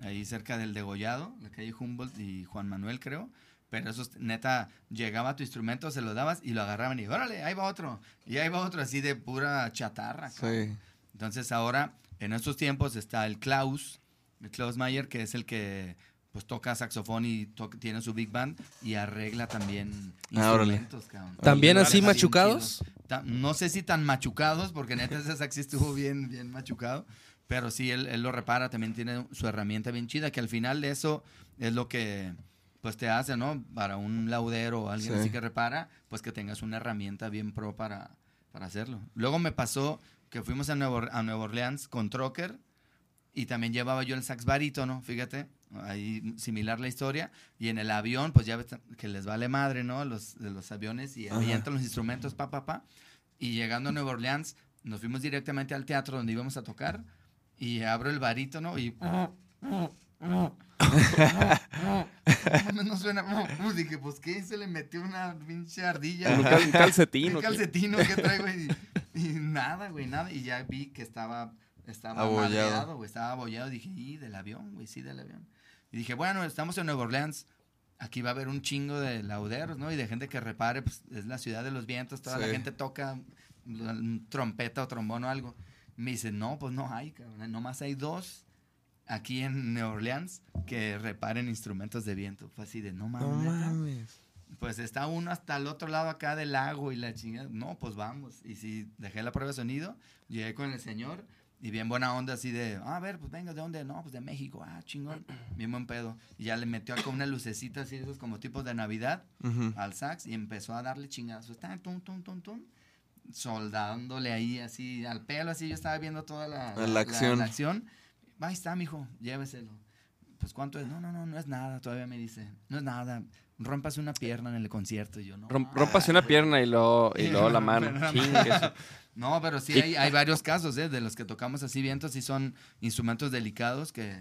ahí cerca del Degollado, la calle Humboldt y Juan Manuel, creo. Pero esos, neta, llegaba tu instrumento, se lo dabas y lo agarraban y órale, ahí va otro. Y ahí va otro, así de pura chatarra. Sí. Entonces ahora, en estos tiempos, está el Klaus, el Klaus Mayer, que es el que pues toca saxofón y to- tiene su big band y arregla también Ah, instrumentos, cabrón. ¿También así machucados? No sé si tan machucados, porque neta ese sax sí estuvo bien, bien machucado, pero sí, él, él lo repara, también tiene su herramienta bien chida, que al final de eso es lo que pues te hace, ¿no? Para un laudero o alguien Sí. así que repara, pues que tengas una herramienta bien pro para, para hacerlo. Luego me pasó que fuimos a Nuevo, a Nueva Orleans con Trocker y también llevaba yo el sax barítono, fíjate, ahí similar la historia. Y en el avión, pues ya ves que les vale madre, ¿no? Los, de los aviones y avientan los instrumentos, pa, pa, pa. Y llegando a Nueva Orleans, nos fuimos directamente al teatro donde íbamos a tocar y abro el barítono y... [laughs] no suena. Dije, pues qué, se le metió una pinche ardilla. Un, cal- un calcetino que traigo y, [laughs] y nada, güey, nada. Y ya vi que estaba estaba Abollado. madreado, güey, estaba abollado. Dije, y del avión, güey, sí, del avión. Y dije, bueno, estamos en Nueva Orleans, aquí va a haber un chingo de lauderos, ¿no? Y de gente que repare, pues es la ciudad de los vientos, toda la gente toca trompeta o trombón o algo. Me dice, no, pues no hay, cabrón, nomás hay dos aquí en Nueva Orleans que reparen instrumentos de viento. Fue así de, no mames. No ¿neta?". mames. Pues está uno hasta el otro lado acá del lago y la chingada. No, pues vamos. Y sí, dejé la prueba de sonido, llegué con el señor y bien buena onda así de, "Ah, a ver, pues venga, ¿de dónde? No, pues de México. Ah, chingón. [clears throat] Bien buen pedo. Y ya le metió acá una lucecita así, esos como tipos de Navidad al sax y empezó a darle chingazos. Está tum, tum, tum, tum. Soldándole ahí así al pelo, así yo estaba viendo toda la, La acción. la acción. Ahí está, mijo, lléveselo. Pues cuánto es? No, no, no, no es nada, todavía me dice. No es nada. Rompas una pierna en el concierto y yo no. Rom- Rómpase una pierna y luego, y luego la [laughs] mano. [laughs] No, pero sí hay, hay varios casos, ¿eh? De los que tocamos así vientos, sí son instrumentos delicados que,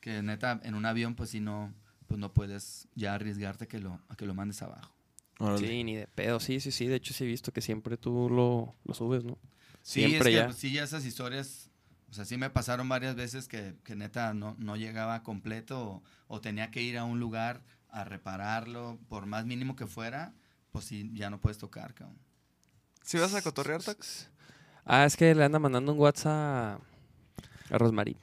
que neta en un avión pues sí no, pues no puedes ya arriesgarte que lo, a que lo mandes abajo. Sí, ni de pedo. Sí, sí, sí. De hecho, sí he visto que siempre tú lo, lo subes, ¿no? Sí, Siempre es que, ya. sí, ya esas historias, o sea, sí me pasaron varias veces que, que neta no, no llegaba completo o, o tenía que ir a un lugar a repararlo, por más mínimo que fuera, pues sí, ya no puedes tocar, cabrón. ¿Sí vas a cotorrear, Tax? Ah, es que le anda mandando un WhatsApp a Rosmarie.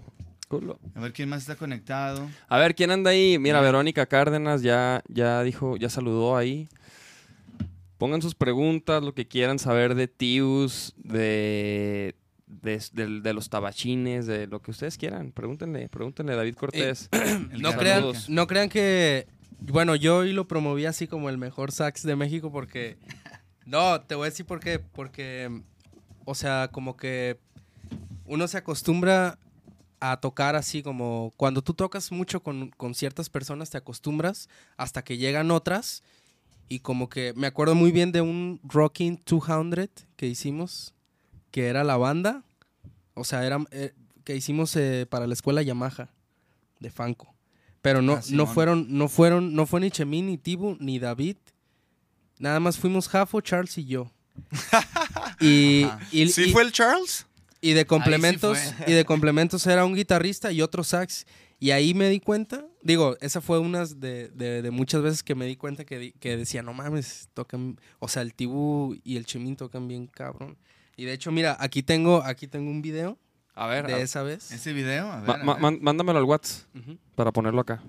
Culo. A ver quién más está conectado. A ver, ¿quién anda ahí? Mira. Verónica Cárdenas ya, ya dijo, ya saludó ahí. Pongan sus preguntas, lo que quieran saber de Tius, de, de, de- de los tabachines, de lo que ustedes quieran. Pregúntenle, pregúntenle a David Cortés. [clears throat] El No crean, no crean que. Bueno, yo hoy lo promoví así como el mejor sax de México porque. [laughs] No, te voy a decir por qué. Porque. O sea, como que. Uno se acostumbra a tocar así como. Cuando tú tocas mucho con, con ciertas personas, te acostumbras hasta que llegan otras. Y como que. Me acuerdo muy bien de un Rocking 200 que hicimos. Que era la banda. O sea, era. eh, que hicimos eh, para la escuela Yamaha. De Fanco. Pero no, Ah, no fueron, no fueron, no fue ni Chemín, ni Tibu, ni David. Nada más fuimos Jafo, Charles y yo. [laughs] y, y, ¿Sí y- fue el Charles? y de complementos, y de complementos era un guitarrista y otro sax. Y ahí me di cuenta, digo, esa fue una de, de- de muchas veces que me di cuenta que, di- que decía, no mames, tocan, o sea, el Tibu y el Chemín tocan bien cabrón. Y de hecho, mira, aquí tengo, aquí tengo un video A ver, de a- esa vez. Ese video, a ver, a mándamelo al WhatsApp para ponerlo acá.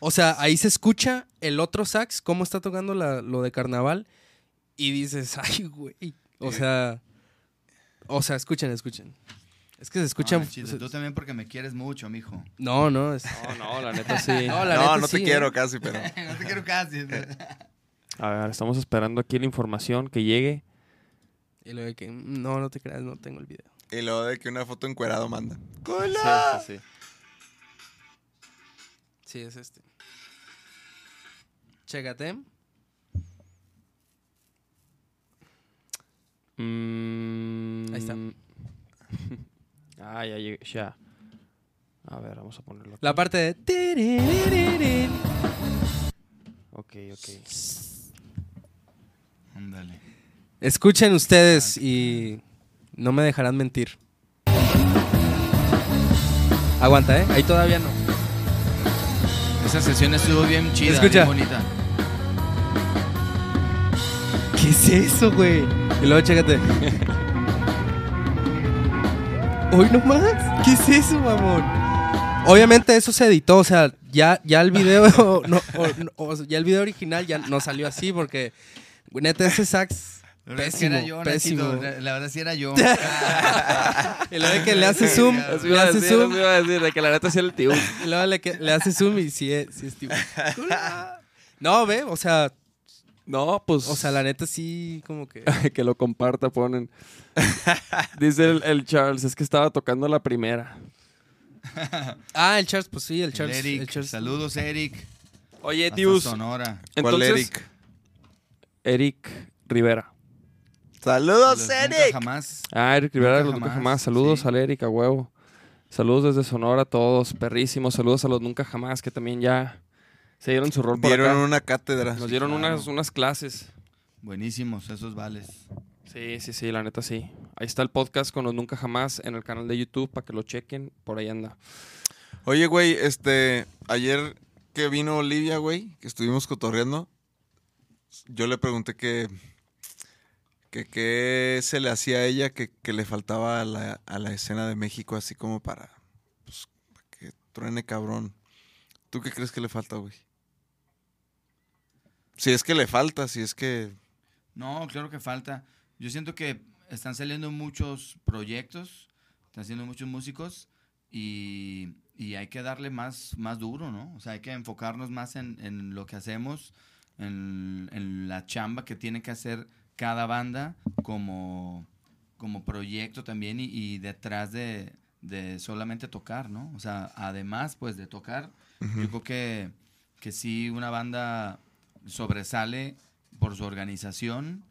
O sea, ahí se escucha el otro sax, cómo está tocando la- lo de carnaval, y dices, [laughs] ay, güey. O sea, o sea, escuchen, escuchen. Es que se escucha. Chido. Tú también porque me quieres mucho, mijo. No, no, es. No, no, la [laughs] neta sí. No, la no, neta no te sí, quiero ¿eh? casi, pero... [laughs] no te quiero casi. A ver, estamos esperando aquí la información que llegue. Y luego de que, "Mm, no, no te creas, no tengo el video. Y luego de que una foto encuerado manda. Sí, sí, sí. Sí, es este. Chécate. Mm, Ahí está. [laughs] ah, ya llegué, ya. A ver, vamos a ponerlo aquí. La parte de. tiriririn. Ok, ok. Ándale. Escuchen ustedes y no me dejarán mentir. Aguanta, ¿eh? Ahí todavía no. Esa sesión estuvo bien chida, Escucha. bien bonita. ¿Qué es eso, güey? Y luego chécate. [laughs] Hoy nomás. ¿Qué es eso, mamón? Obviamente eso se editó, o sea, ya, ya el video, [laughs] no, o- o- ya el video original ya no salió así porque, neta, ese sax La verdad pésimo, era yo, pésimo. Nachito, La la verdad sí era yo. [laughs] Y luego de que le hace zoom, le hace decir, zoom, iba a decir, de que la neta sí era el tío. y luego le, que- le hace zoom y sí es, sí es tipo. No, ve, o sea, No, pues. o sea, la neta sí como que... [laughs] que lo comparta, ponen. Dice el, el Charles, es que estaba tocando la primera. [laughs] Ah, el Charles, pues sí, el El Charles. Eric, el Charles- saludos Eric. Oye, Tius. Sonora. ¿Cuál Entonces, Eric? Eric Rivera. ¡Saludos, Los nunca Eric! jamás. Ah, Eric Rivera, Nunca los nunca jamás, jamás. Saludos sí. al Eric, a huevo. Saludos desde Sonora a todos, perrísimos. Saludos a los nunca jamás, que también ya se dieron su rol por Dieron acá. una cátedra. Nos dieron claro. unas, unas clases. Buenísimos esos vales. Sí, sí, sí, la neta sí. Ahí está el podcast con los Nunca Jamás en el canal de YouTube para que lo chequen. Por ahí anda. Oye, güey, este, ayer que vino Olivia, güey, que estuvimos cotorreando, yo le pregunté que, que qué se le hacía a ella que, que le faltaba a la, a la escena de México, así como para, pues, para que truene cabrón. ¿Tú qué crees que le falta, güey? Si es que le falta, si es que... No, claro que falta. Yo siento que están saliendo muchos proyectos, están haciendo muchos músicos y, y hay que darle más, más duro, ¿no? O sea, hay que enfocarnos más en, en lo que hacemos, en, en la chamba que tiene que hacer cada banda como, como proyecto también y, y detrás de, de solamente tocar, ¿no? O sea, además, pues, de tocar, yo creo que, que sí una banda sobresale por su organización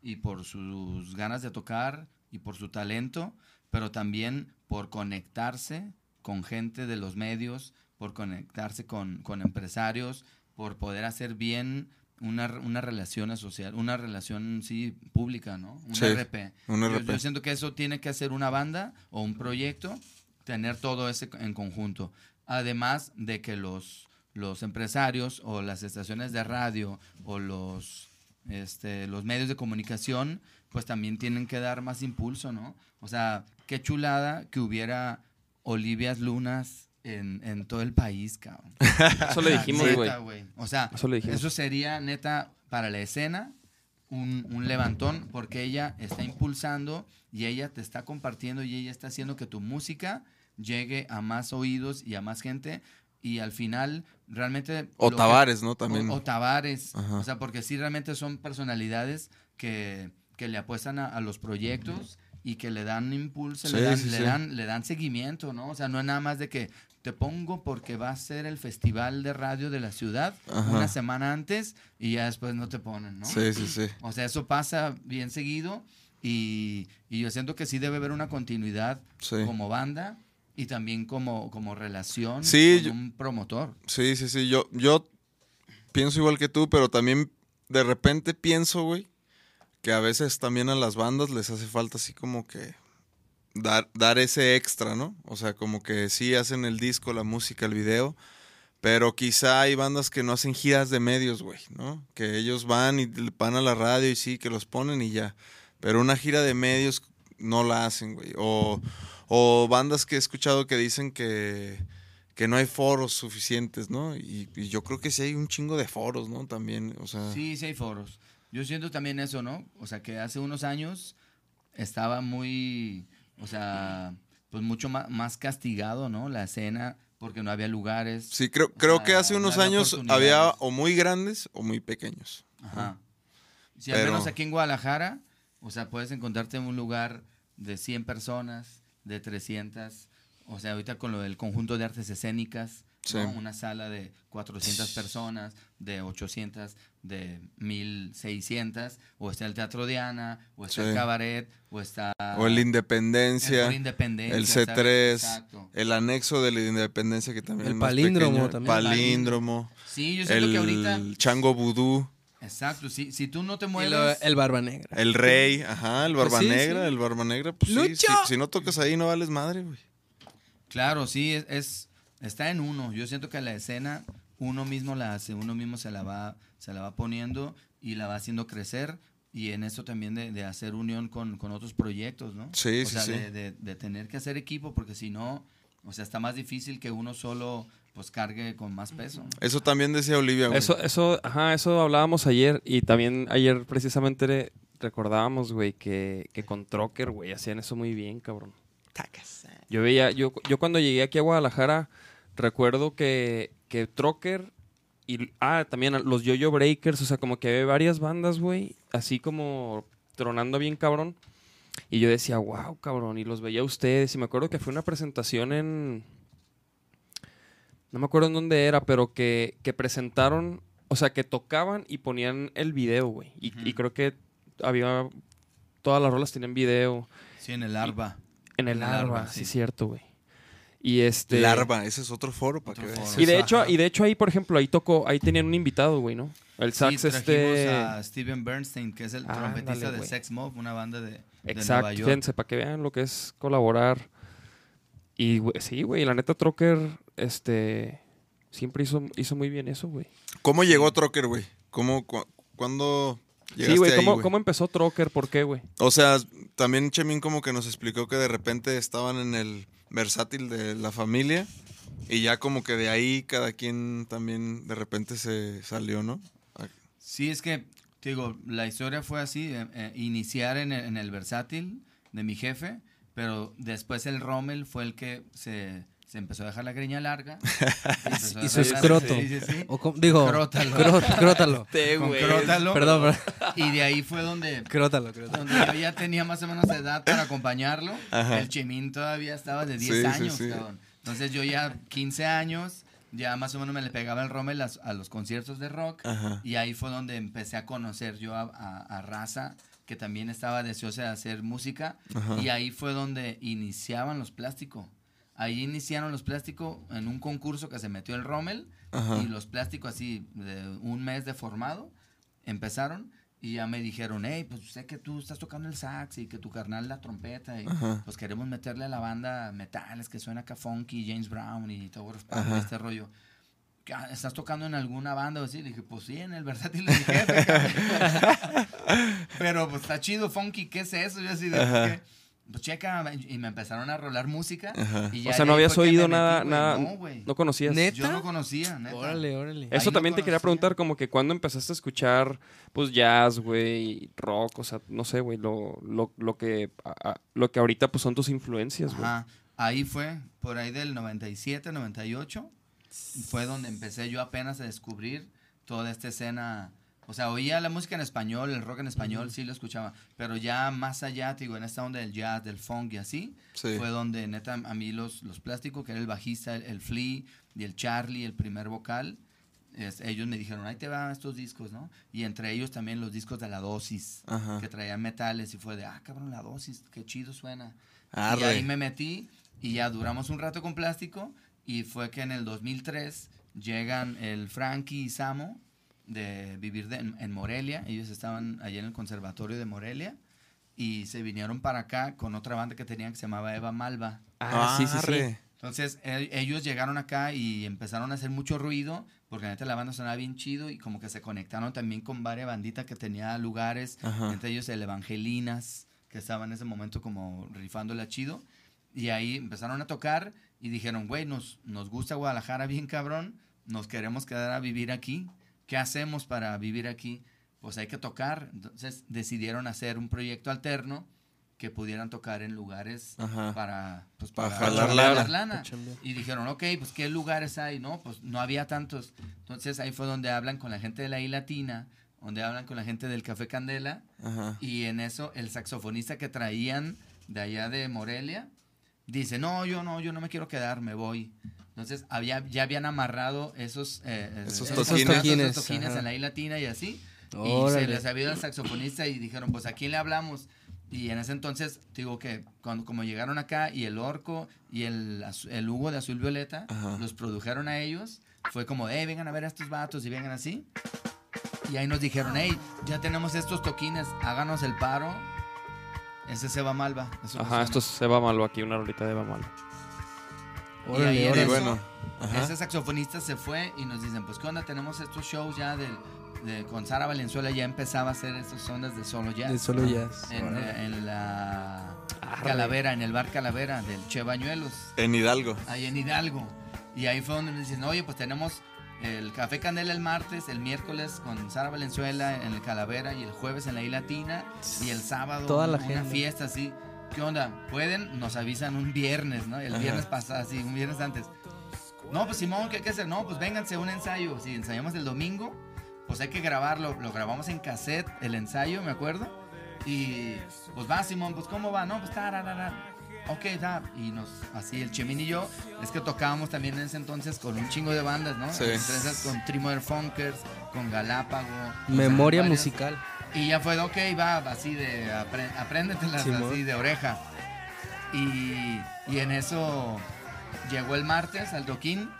y por sus ganas de tocar y por su talento, pero también por conectarse con gente de los medios, por conectarse con, con empresarios, por poder hacer bien una, una relación social, una relación, sí, pública, ¿no? Un Sí, RP. un Yo- RP. yo siento que eso tiene que hacer una banda o un proyecto, tener todo ese en conjunto. Además de que los, los empresarios o las estaciones de radio o los, este, los medios de comunicación, pues también tienen que dar más impulso, ¿no? O sea, qué chulada que hubiera Olivias Lunas en, en todo el país, cabrón. [laughs] Eso le dijimos, güey. O sea, Eso sería neta para la escena un, un levantón porque ella está impulsando y ella te está compartiendo y ella está haciendo que tu música llegue a más oídos y a más gente y al final realmente... O lo que- Tavares, ¿no? También. o, o Tavares. Ajá. O sea, porque sí realmente son personalidades que, que le apuestan a, a los proyectos y que le dan impulso, le, Sí, dan, sí, le, sí. dan, le dan seguimiento, ¿no? O sea, no es nada más de que te pongo porque va a ser el festival de radio de la ciudad Ajá. una semana antes y ya después no te ponen, ¿no? Sí, sí, sí. O sea, eso pasa bien seguido y, y yo siento que sí debe haber una continuidad Sí. como banda y también como, como relación Sí, con yo- un promotor. Sí, sí, sí. Yo, yo pienso igual que tú, pero también de repente pienso, güey, que a veces también a las bandas les hace falta así como que dar, dar ese extra, ¿no? O sea, como que sí hacen el disco, la música, el video, pero quizá hay bandas que no hacen giras de medios, güey, ¿no? Que ellos van y van a la radio y sí, que los ponen y ya. Pero una gira de medios no la hacen, güey. O, o bandas que he escuchado que dicen que, que no hay foros suficientes, ¿no? Y, yo creo que sí hay un chingo de foros, ¿no? También, o sea... Sí, sí hay foros. Yo siento también eso, ¿no? O sea, que hace unos años estaba muy, o sea, pues mucho más, más castigado, ¿no? La escena, porque no había lugares. Sí, creo, creo sea, que hace no unos había años había o muy grandes o muy pequeños. Ajá. Si al Pero- menos aquí en Guadalajara, o sea, puedes encontrarte en un lugar de 100 personas, de 300, o sea, ahorita con lo del conjunto de artes escénicas, Sí. ¿no? una sala de 400 personas, de 800, de 1600, o está el Teatro Diana, o está Sí. el Cabaret, o está o el el Independencia, el ¿sabes? C3, Exacto. el anexo de la Independencia que también El es más palíndromo pequeño, también. Palíndromo, Sí, yo siento que ahorita, el Chango Vudú, exacto, si, si tú no te mueves, el Barba Negra. el Rey, ajá, el Barba Pues sí, Negra, sí. el Barba Negra, pues sí, si, si no tocas ahí no vales madre, güey. Claro, sí, es, es- está en uno. Yo siento que la escena uno mismo la hace, uno mismo se la va, se la va poniendo y la va haciendo crecer. Y en eso también de, de hacer unión con, con otros proyectos, ¿no? Sí, o sí, sea, sí. De, de- de tener que hacer equipo, porque si no, o sea, está más difícil que uno solo pues cargue con más peso. ¿no? Eso también decía Olivia, güey. Eso, eso, ajá, eso hablábamos ayer y también ayer precisamente re- recordábamos, güey, que, que con Trocker, güey, hacían eso muy bien, cabrón. Yo veía, yo, yo cuando llegué aquí a Guadalajara, recuerdo que, que Trocker y, ah, también los Yo-Yo Breakers, o sea, como que había varias bandas, güey, así como tronando bien, cabrón. Y yo decía, wow, cabrón, y los veía a ustedes. Y me acuerdo que fue una presentación en, no me acuerdo en dónde era, pero que, que presentaron, o sea, que tocaban y ponían el video, güey. Y, y creo que había, todas las rolas tenían video. Sí, en el arba. En el En el Arba, Arba, sí, sí. cierto, güey. Y este... Larva, ese es otro foro para Otro que veas. Y de, Ajá. hecho, y de hecho ahí, por ejemplo, ahí tocó, ahí tenían un invitado, güey, ¿no? El Sí, sax este... a Steven Bernstein, que es el Ándale, trompetista de. Sex Mob, una banda de, de Exacto, Nueva York. fíjense, para que vean lo que es colaborar. Y güey, sí, güey, la neta Trocker, este, siempre hizo, hizo muy bien eso, güey. ¿Cómo llegó Trocker, güey? ¿Cómo, cu- cuándo llegaste Sí, güey, ¿cómo, güey? ¿cómo empezó Trocker? ¿Por qué, güey? O sea, también Chemín como que nos explicó que de repente estaban en el versátil de la familia y ya como que de ahí cada quien también de repente se salió, ¿no? Sí, es que, digo, la historia fue así, eh, eh, iniciar en el, en el versátil de mi jefe, pero después el Rommel fue el que se, se empezó a dejar la greña larga. [laughs] y su escroto. Sí, sí, sí. O com- digo, Crótalo. cró- crótalo. Con crótalo. Perdón, perdón. Y de ahí fue donde, Crótalo, crótalo. donde yo ya tenía más o menos edad para acompañarlo. Ajá. El Chemín todavía estaba de 10 Sí, sí, años, sí. cabrón. Entonces yo ya 15 años, ya más o menos me le pegaba el Rommel a, a los conciertos de rock. Ajá. Y ahí fue donde empecé a conocer yo a, a- a Raza, que también estaba deseosa de hacer música. Ajá. Y ahí fue donde iniciaban los plásticos. Ahí iniciaron los plásticos en un concurso que se metió el Rommel. Ajá. Y los plásticos así, de un mes de formado, empezaron. Y ya me dijeron, hey, pues sé que tú estás tocando el sax y que tu carnal la trompeta. Y Ajá. pues queremos meterle a la banda metales que suena acá funky, James Brown y Ajá. este rollo. ¿Qué, ah, ¿Estás tocando en alguna banda o así? Le dije, pues sí, en el versátil de mi jefe. cabrón". [laughs] Pero pues está chido, funky, ¿qué es eso? Yo así de. Pues checa, y me empezaron a rolar música. Ajá. y O ya sea, de no habías oído metí, nada, nada, No, güey. no conocías. ¿Neta? Yo no conocía, neta. Órale, órale. Eso Ahí no también te quería preguntar, como que cuando empezaste a escuchar, pues, jazz, güey, rock, o sea, no sé, güey, lo, lo, lo que, a- a- lo que ahorita, pues, son tus influencias, güey. Ajá. Ahí fue, por ahí del 97, 98, fue donde empecé yo apenas a descubrir toda esta escena. O sea, oía la música en español, el rock en español, sí lo escuchaba. Pero ya más allá, te digo, en esta onda del jazz, del funk y así, Sí. fue donde neta a mí los, los plásticos, que era el bajista, el, el Flea y el Charlie, el primer vocal, es- ellos me dijeron, ahí te van estos discos, ¿no? Y entre ellos también los discos de la dosis, Ajá. que traían metales y fue de, ah, cabrón, la dosis, qué chido suena. Y Arre. ahí me metí y ya duramos un rato con plástico y fue que en el 2003 llegan el Frankie y Samo de vivir de- en, en Morelia. Ellos estaban allá en el conservatorio de Morelia y se vinieron para acá con otra banda que tenían que se llamaba Eva Malva. Ah, sí, sí, sí. Arre. Entonces ellos llegaron acá y empezaron a hacer mucho ruido porque neta la banda sonaba bien chido y como que se conectaron también con varias banditas que tenía lugares, Ajá. entre ellos el Evangelinas, que estaba en ese momento como rifándola chido. Y ahí empezaron a tocar y dijeron, güey, nos, nos gusta Guadalajara bien cabrón, nos queremos quedar a vivir aquí. ¿Qué hacemos para vivir aquí? Pues hay que tocar. Entonces decidieron hacer un proyecto alterno que pudieran tocar en lugares Ajá. para, pues, Para para, jalar lana. lana. Y dijeron, ok, pues ¿qué lugares hay? No, pues no había tantos. Entonces ahí fue donde hablan con la gente de la I Latina, donde hablan con la gente del Café Candela. Ajá. Y en eso el saxofonista que traían de allá de Morelia dice, no, yo no, yo no me quiero quedar, me voy. Entonces había, ya habían amarrado esos, eh, eh, Esos esos toquines. esos toquines en la I Latina y así. Y se les había ido el saxofonista y dijeron, pues ¿a quién le hablamos? Y en ese entonces, digo que cuando como llegaron acá y el Orco y el, el Hugo de Azul Violeta Ajá. los produjeron a ellos, fue como, hey, vengan a ver a estos vatos y vengan así. Y ahí nos dijeron, hey, ya tenemos estos toquines, háganos el paro. Ese se va Malva. eso Ajá, esto es Eva Malo aquí, una rolita de Eva Malo. Y Órale, ahí órale. eso, bueno. Ajá. ese saxofonista se fue y nos dicen, pues, ¿qué onda? Tenemos estos shows ya del, de, con Sara Valenzuela, ya empezaba a hacer estas ondas de solo jazz. De solo jazz. en, Órale. eh, en la Arre. Calavera, en el bar Calavera del Che Bañuelos, En Hidalgo. ahí en Hidalgo. Y ahí fue donde nos dicen, oye, pues tenemos el Café Candela el martes, el miércoles con Sara Valenzuela en el Calavera y el jueves en la I Latina y el sábado Toda la una fiesta así. ¿Qué onda? ¿Pueden? Nos avisan un viernes, ¿no? El Ajá. viernes pasado, así, un viernes antes. No, pues Simón, ¿qué hay que hacer? No, pues vénganse un ensayo. Si ensayamos el domingo, pues hay que grabarlo. Lo grabamos en cassette, el ensayo, me acuerdo. Y pues va, Simón, pues ¿cómo va? No, pues tararara. Ok, da. Y nos, así el Chemín y yo, es que tocábamos también en ese entonces con un chingo de bandas, ¿no? Sí. Entre esas con Trimmer Funkers, con Galápago. o sea, Memoria varias. musical. Y ya fue ok, va, así de, apre- apréndetelas Simón. así de oreja. Y, y en eso llegó el martes al toquín.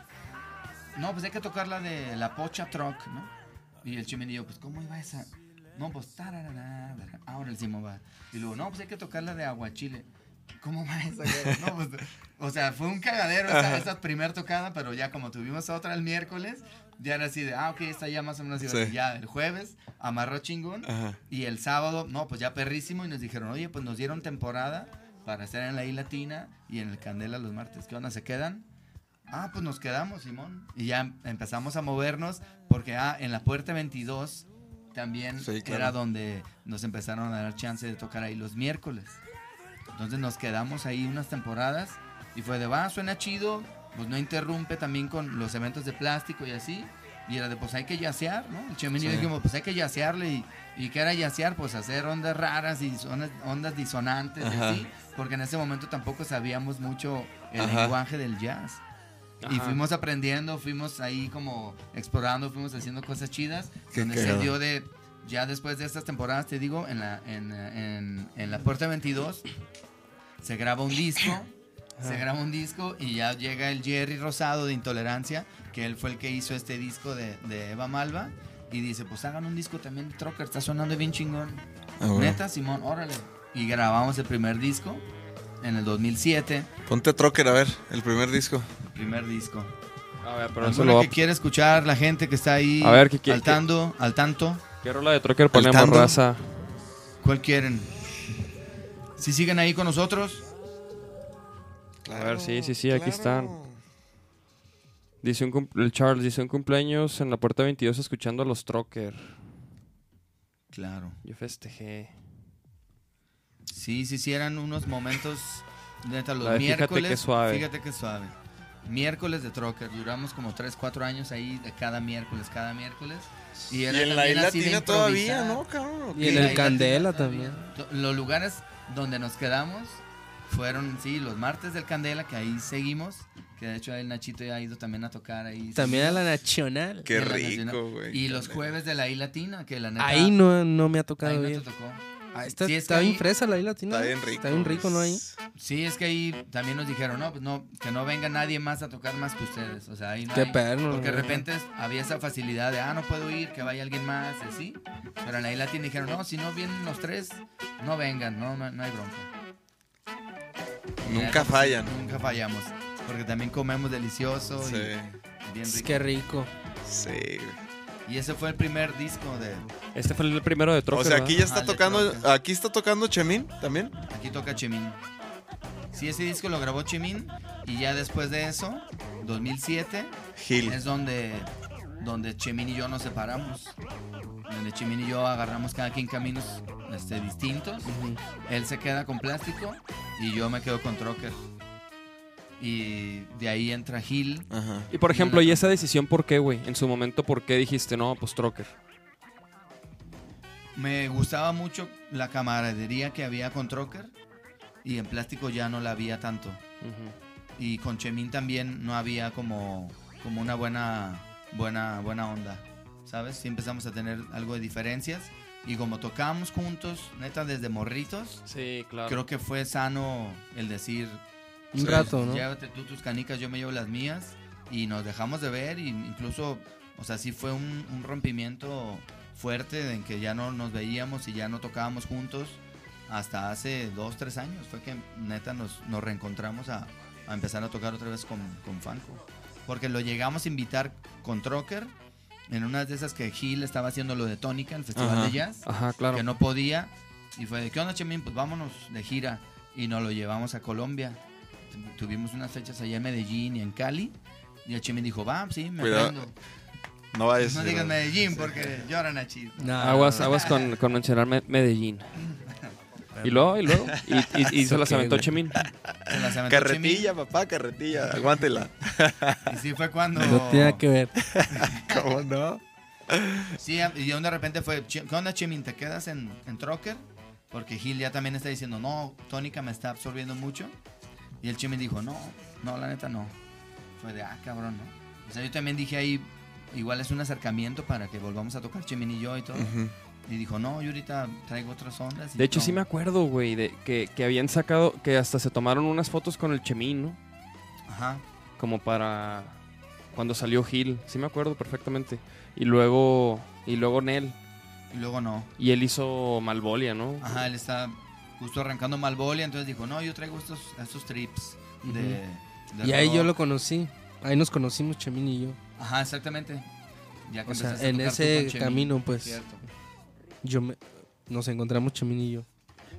No, pues hay que tocar la de la Pocha Truck, ¿no? Y el yo, pues, ¿cómo iba esa? No, pues, tararara, ahora el Simón va. Y luego, no, pues hay que tocar la de Aguachile. ¿Cómo va esa? [laughs] No, pues, o sea, fue un cagadero esa, esa primer tocada, pero ya como tuvimos otra el miércoles, ya era así de, ah, ok, esta ya más o menos Sí. Ya el jueves amarró chingón. Ajá. Y el sábado, no, pues ya perrísimo. Y nos dijeron, oye, pues nos dieron temporada para estar en la I Latina y en el Candela los martes. ¿Qué onda? ¿Se quedan? Ah, pues nos quedamos, Simón. Y ya empezamos a movernos porque, ah, en la puerta 22 también Sí, claro. era donde nos empezaron a dar chance de tocar ahí los miércoles. Entonces nos quedamos ahí unas temporadas y fue de, va, suena chido, pues no interrumpe también con los eventos de plástico y así. Y era de, pues hay que yacear, ¿no? El Chemín y yo Sí. dijimos, pues hay que yacearle. Y, y ¿qué era yacear? Pues hacer ondas raras y ondas, ondas disonantes y así. Porque en ese momento tampoco sabíamos mucho el Ajá. lenguaje del jazz. Y Ajá. fuimos aprendiendo, fuimos ahí como explorando, fuimos haciendo cosas chidas. Qué donde se cagado. dio de, ya después de estas temporadas, te digo, en la, en, en, en la Puerta 22, se graba un disco, [coughs] se graba un disco y ya llega el Jerry Rosado de Intolerancia, que él fue el que hizo este disco de, de Eva Malva. Y dice, pues hagan un disco también de Trocker, está sonando bien chingón. Ah, bueno. Neta, Simón, órale. Y grabamos el primer disco en el 2007, Ponte Trocker a ver, el primer disco. primer disco. A ver, pero eso ¿Alguna lo va que quiere escuchar la gente que está ahí A ver, ¿qué quiere- al, tanto, al tanto? ¿Qué rola de Trocker ponemos, raza? ¿Cuál quieren? Si siguen ahí con nosotros, A ver, sí, sí, sí, aquí están. Dice un el Charles dice un cumpleaños en la puerta 22 escuchando a los Trocker. claro. Yo festejé. Sí, sí, sí, eran unos momentos, neta, los La de Fíjate miércoles. qué suave. Fíjate qué suave. Miércoles de Trocker, duramos como 3, 4 años ahí, de cada miércoles, cada miércoles. Y, Y era en la isla Latina todavía. ¿no, cabrón? Y en el Candela la- también. Los lugares donde nos quedamos fueron, sí, los martes del Candela, que ahí seguimos. Que de hecho el Nachito ya ha ido también a tocar ahí. También a la Nacional. Qué rico, güey. Y los jueves de la I Latina, que la neta. Ahí no, no me ha tocado ahí no bien. te tocó. Ah, está Sí, es que está bien ahí- fresa la isla latina. Está bien rico. Está bien rico, ¿no? Ahí. Sí, es que ahí también nos dijeron, no, pues no, que no venga nadie más a tocar más que ustedes. O sea, ahí no Qué hay- perno, Porque de ¿no? repente había esa facilidad de, ah, no puedo ir, que vaya alguien más, y así. Pero en la I Latina dijeron, no, si no vienen los tres, no vengan, no, no, no hay bronca. Nunca pues, fallan. Nunca fallamos. Porque también comemos delicioso Sí, y bien Es rico. que rico. sí, güey. Y ese fue el primer disco de... Este fue el primero de Trocker. O sea, aquí ya está Ah, tocando, aquí está tocando Chemín también. Aquí toca Chemín. Sí, ese disco lo grabó Chemín. Y ya después de eso, 2007, Gil. es donde, donde Chemín y yo nos separamos. Donde Chemín y yo agarramos cada quien caminos este, distintos. Él se queda con plástico y yo me quedo con Trocker. Y de ahí entra Gil. Ajá. Y por ejemplo, ¿y esa decisión por qué, güey? En su momento, ¿por qué dijiste, no, pues Trocker? Me gustaba mucho la camaradería que había con Trocker. Y en plástico ya no la había tanto. Ujú. y con Chemín también no había como, como una buena, buena, buena onda, ¿sabes? Sí empezamos a tener algo de diferencias y como tocábamos juntos, neta, desde morritos, Sí, claro. creo que fue sano el decir, Un Sí. rato, ¿no? llévate tú tus canicas, yo me llevo las mías y nos dejamos de ver y incluso, o sea, sí fue un, un rompimiento fuerte en que ya no nos veíamos y ya no tocábamos juntos hasta hace dos, tres años. Fue que neta nos, nos reencontramos a, a empezar a tocar otra vez con, con Fanco. Porque lo llegamos a invitar con Trocker en una de esas que Gil estaba haciendo lo de Tónica, el festival Ajá. de jazz Ajá, claro. que no podía. Y fue de, ¿qué onda, Chemín? Pues vámonos de gira. Y nos lo llevamos a Colombia. Tu- Tuvimos unas fechas allá en Medellín y en Cali. Y el Chemín dijo, va, sí, me Cuidado. prendo. No vayas. No digas Medellín porque lloran a chis. No, Aguas, aguas con, con mencionar Me- Medellín. [laughs] Y luego, y luego. Y, y- y [laughs] se ¿Eso las aventó? Chemín. Se las aventó Carretilla, papá, carretilla. Aguántela. [laughs] Y sí fue cuando... No tiene nada que ver. ¿Cómo no? Sí, y de repente fue, "Che- ¿qué onda, Chemín? ¿Te quedas en, en Trocker? Porque Gil ya también está diciendo, no, Tónica me está absorbiendo mucho. Y el Chemín dijo, no, no, la neta no. Fue de, ah, cabrón, ¿no? O sea, yo también dije ahí, igual es un acercamiento para que volvamos a tocar Chemín y yo y todo. Y dijo, no, yo ahorita traigo otras ondas. y De hecho, no". sí me acuerdo, güey, de que, que habían sacado, que hasta se tomaron unas fotos con el Chemín, ¿no? Ajá. Como para cuando salió Gil, sí me acuerdo perfectamente. Y luego, y luego Nel, Y luego no. y él hizo Malvolia, ¿no? Ajá, él está justo arrancando Malvolia, entonces dijo, no, yo traigo estos, estos trips de, de Y ahí yo rock". lo conocí. Ahí nos conocimos, Chemín y yo. Ajá, exactamente. Ya que O sea, en ese camino, pues. Cierto. Yo me, nos encontramos Chemín y yo.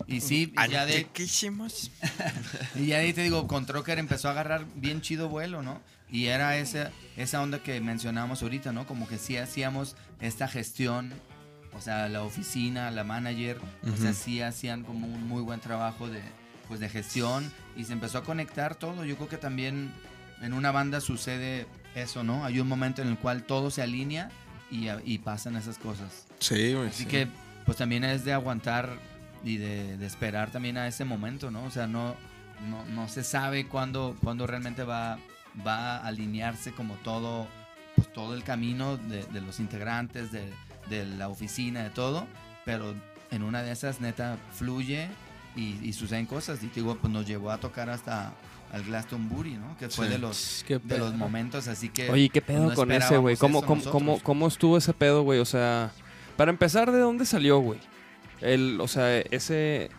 Y sí, y ya de, ¿Qué hicimos? [laughs] y ya de ahí te digo, con Trocker empezó a agarrar bien chido vuelo, ¿no? Y era esa, esa onda que mencionábamos ahorita, ¿no? Como que sí hacíamos esta gestión, o sea, la oficina, la manager, o sea, sí hacían como un muy buen trabajo de, pues, de gestión y se empezó a conectar todo. Yo creo que también en una banda sucede eso, ¿no? Hay un momento en el cual todo se alinea y, y pasan esas cosas. Sí, güey. Así sí. que, pues también es de aguantar y de, de esperar también a ese momento, ¿no? O sea, no, no, no se sabe cuándo, cuándo realmente va, va a alinearse como todo, pues todo el camino de, de los integrantes, de, de la oficina, de todo, pero en una de esas neta fluye y, y suceden cosas. Y te digo, pues nos llevó a tocar hasta al Glastonbury, ¿no? Que fue Sí. de los, de los momentos, así que... Oye, ¿qué pedo no con ese, güey? ¿Cómo, cómo, cómo, cómo estuvo ese pedo, güey? O sea, para empezar, ¿de dónde salió, güey? El, o sea, ese...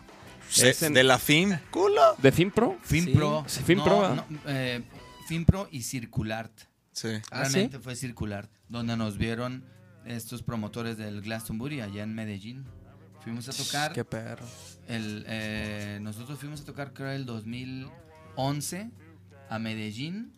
De, ese- de la FIM. ¡Culo! ¿De FinPro? FinPro. Sí, FinPro, ¿ah? No, no, eh, FinPro y Circulart. Sí. ¿Ah, Realmente fue Circulart, donde nos vieron estos promotores del Glastonbury allá en Medellín. Fuimos a tocar, Qué perro. el, eh, nosotros fuimos a tocar creo el 2011 a Medellín,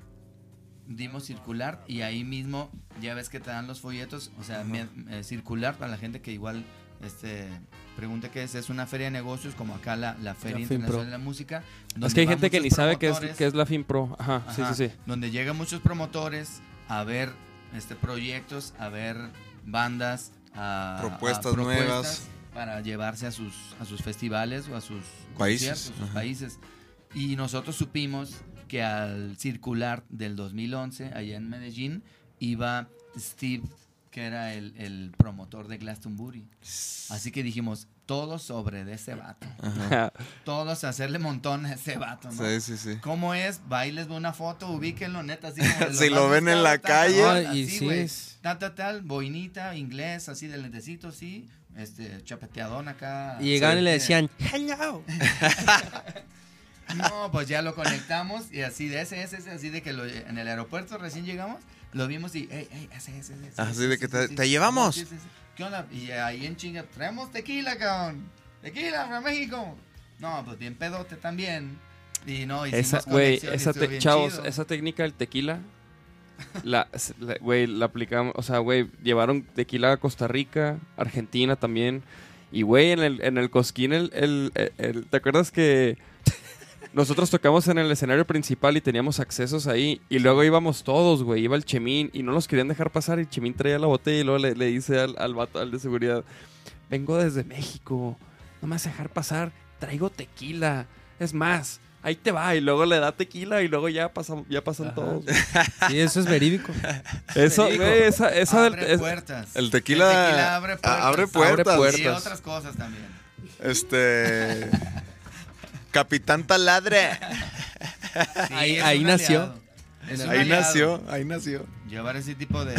dimos Circular y ahí mismo ya ves que te dan los folletos, o sea, eh, Circular para la gente que igual este pregunte qué es, es una feria de negocios como acá la, la Feria La Internacional de la Música. Es que hay gente que ni sabe qué es, qué es la FinPro. Ajá, sí, Ajá, sí, sí. Donde llegan muchos promotores a ver este proyectos, a ver bandas, a Propuestas a nuevas. para llevarse a sus a sus festivales o a sus Países, sus países. Y nosotros supimos que al circular del 2011 allá en Medellín iba Steve, que era el, el promotor de Glastonbury. Así que dijimos, todos sobre de ese vato. Ajá. Todos a hacerle montón a ese vato, ¿no? Sí, sí, sí. ¿Cómo es? Va y les ve una foto, ubíquenlo, neta, así como de [laughs] Si lo ven en la tal, calle. tal, No, y así, sí es- Tal, tal, tal, boinita, inglés, así de lentecito, sí. Este, chapeteadón acá. Y llegaban y le decían, [laughs] hello. No, pues ya lo conectamos y así de ese, ese, ese, así de que lo- en el aeropuerto recién llegamos, lo vimos y, hey, hey, ese, ese, Así ese, de ese, que te- sí, te sí. llevamos. Y ahí en chinga, traemos tequila, cabrón. Tequila para México. No, pues bien pedote también. Y no, hicimos Esa, güey, esa te- chavos, chido. esa técnica del tequila, la, la- güey, la aplicamos, o sea, güey, llevaron tequila a Costa Rica, Argentina también, y güey, en el, en el Cosquín, el- el- ¿te acuerdas que nosotros tocamos en el escenario principal y teníamos accesos ahí, y luego íbamos todos, güey, iba el Chemín, y no nos querían dejar pasar, y Chemín traía la botella, y luego le, le dice al, al vato, al de seguridad, vengo desde México, no me vas a dejar pasar, traigo tequila, es más, ahí te va, y luego le da tequila, y luego ya pasan, ya pasan Ajá. todos. [laughs] Sí, eso es verídico. [laughs] Eso, güey, esa, esa del- abre es- puertas. El tequila, El tequila abre puertas. abre puertas. Abre Y puertas. otras cosas también. Este. Capitán Taladre. Sí, Ahí- ahí nació. Ahí nació, ahí nació. Llevar ese tipo de.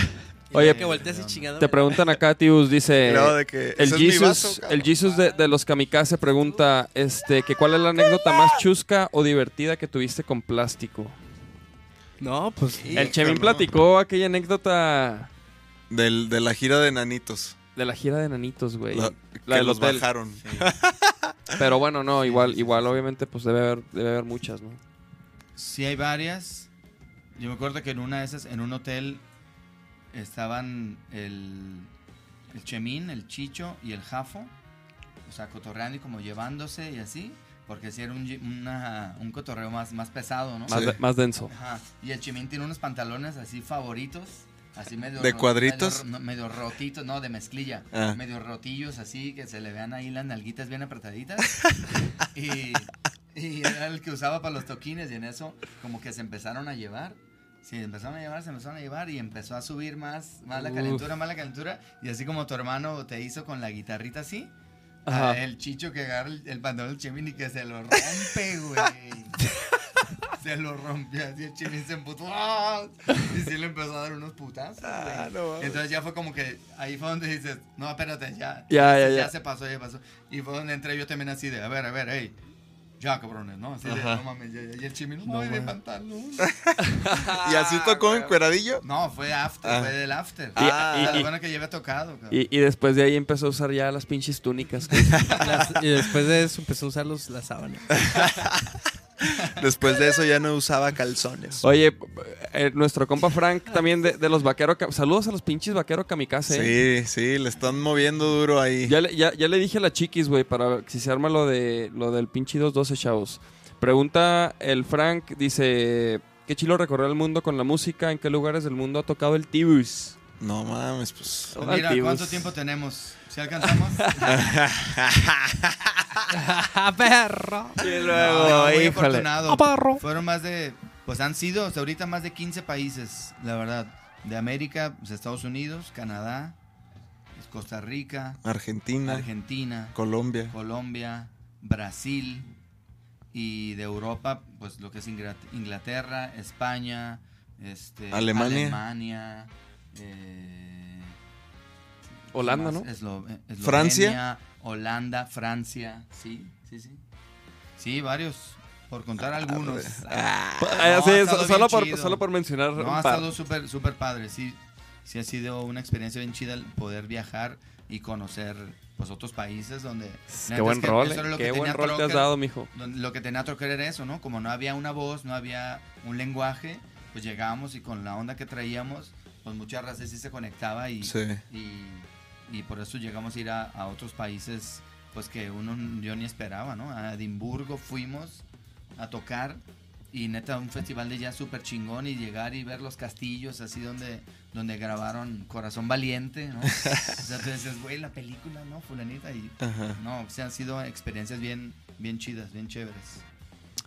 Oye, Que volteas chingado. te preguntan acá, Tius, dice... [laughs] Luego de que, El "Ese es mi Jesus, vaso, cabrón". el Jesus de, de los kamikaze pregunta, este, que cuál es la anécdota más chusca o divertida que tuviste con plástico. No, pues. Sí, el Chemín no. platicó aquella anécdota Del, de la gira de Nanitos. De la gira de nanitos, güey. La, La que los hotel. bajaron. [laughs] Pero bueno, no, igual, igual, obviamente, pues debe haber, debe haber muchas, ¿no? Sí, hay varias. Yo me acuerdo que en una de esas, en un hotel, estaban el, el Chemín, el Chicho y el Jafo. O sea, cotorreando y como llevándose y así. Porque sí era un, una- un cotorreo más, más pesado, ¿no? Más, Sí. más denso. Ajá. Y el Chimín tiene unos pantalones así favoritos. Así medio ¿De cuadritos? Medio, medio rotitos, no, de mezclilla. Ah. Medio rotillos así, que se le vean ahí las nalguitas bien apretaditas. [laughs] y, y era el que usaba para los toquines y en eso como que se empezaron a llevar. Sí, empezaron a llevar, se empezaron a llevar y empezó a subir más, más la calentura, más la calentura. Y así como tu hermano te hizo con la guitarrita así. El chicho que agarra el, el pantalón del Chemín y que se lo rompe, güey. [laughs] se lo rompió así el chilín se emputó ¡ah! y sí le empezó a dar unos putazos güey. entonces ya fue como que ahí fue donde dices no espérate ya Ya, ya, ya. se pasó ya pasó y fue donde entré yo también así de a ver a ver hey ya cabrones no así de Ajá. no mames ya, ya. y el chimín no, de pantalón [laughs] ¿Y así tocó en cueradillo? no fue after Ah. fue del after Y- ah, y- lo y- bueno que llevé tocado cabrón. Y, y después de ahí empezó a usar ya las pinches túnicas. [laughs] Las- y después de eso empezó a usar los, las sábanas. [laughs] Después de eso ya no usaba calzones. Oye, eh, nuestro compa Frank también de, de los vaqueros. Saludos a los pinches vaqueros kamikaze. ¿eh? Sí, sí, le están moviendo duro ahí. Ya le, ya, ya le dije a la chiquis, güey, para si se arma lo de lo del pinche 212, chavos. Pregunta el Frank, dice, ¿qué chilo recorrió el mundo con la música? ¿En qué lugares del mundo ha tocado el Tibus? No mames, pues. Pues mira cuánto tiempo tenemos si alcanzamos [laughs] ¡Ah, perro! Y luego, no, muy afortunado. ¡Ah, perro! Fueron más de, pues han sido hasta ahorita más de 15 países, la verdad. De América, pues, Estados Unidos, Canadá, pues, Costa Rica, Argentina, Argentina, Colombia. Colombia, Brasil y de Europa, pues lo que es Ingla- Inglaterra, España, este, Alemania. Alemania, eh, Holanda, ¿qué ¿no? Eslo- eh, Eslovenia, Francia. Holanda, Francia, sí, sí, sí. Sí, varios, por contar algunos. Ah, No, sí, ha so- estado solo, por, chido. solo por mencionar No, ha estado súper, súper padre, sí. Sí ha sido una experiencia bien chida el poder viajar y conocer pues otros países donde... Qué buen rol, eh. que qué buen rol te has dado, mijo. Lo que tenía Trocker era eso, ¿no? Como no había una voz, no había un lenguaje, pues llegábamos y con la onda que traíamos, pues muchas veces sí se conectaba y, Sí. y, y por eso llegamos a ir a, a otros países pues que uno yo ni esperaba, ¿no? A Edimburgo fuimos a tocar y neta un festival de jazz súper chingón y llegar y ver los castillos así donde, donde grabaron Corazón Valiente, ¿no? [laughs] o sea, tú dices, güey, la película, ¿no? Fulanita y Ajá. no, o sea, han sido experiencias bien, bien chidas, bien chéveres.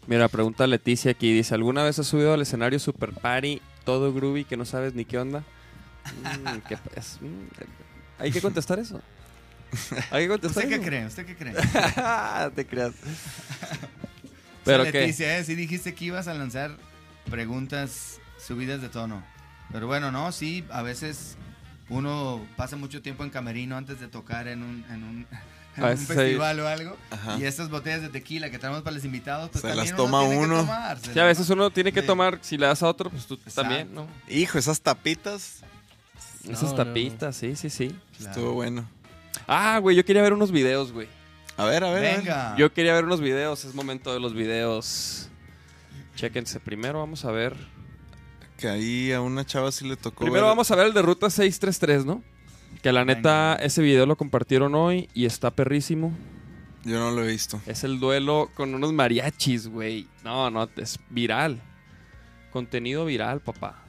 Mira, pregunta Leticia aquí, dice, ¿alguna vez has subido al escenario super party, todo groovy, que no sabes ni qué onda? [laughs] Mm, ¿qué? Mm, Hay que contestar eso. [laughs] Hay que contestar ¿Usted qué eso. cree? ¿Usted qué cree? [laughs] Te creas. [laughs] Pero Pero qué. Leticia, ¿eh? sí dijiste que ibas a lanzar preguntas subidas de tono. Pero bueno, no, sí, a veces uno pasa mucho tiempo en camerino antes de tocar en un, en un, en festival o algo. Ajá. Y estas botellas de tequila que traemos para los invitados, pues Se también las uno toma tiene que uno. Sí, a veces ¿no? uno tiene que Sí. tomar, si le das a otro, pues tú Exacto. también, ¿no? Hijo, esas tapitas. Esas No, no, tapitas, sí, sí, sí. Claro. Estuvo bueno. Ah, güey, yo quería ver unos videos, güey. A ver, a ver. a ver. Venga. Yo quería ver unos videos, es momento de los videos. Chéquense, primero vamos a ver. Que ahí a una chava sí le tocó. Primero ver- vamos a ver el de Ruta 633, ¿no? Que la neta, Venga. ese video lo compartieron hoy y está perrísimo. Yo no lo he visto. Es el duelo con unos mariachis, güey. No, no, es viral. Contenido viral, papá.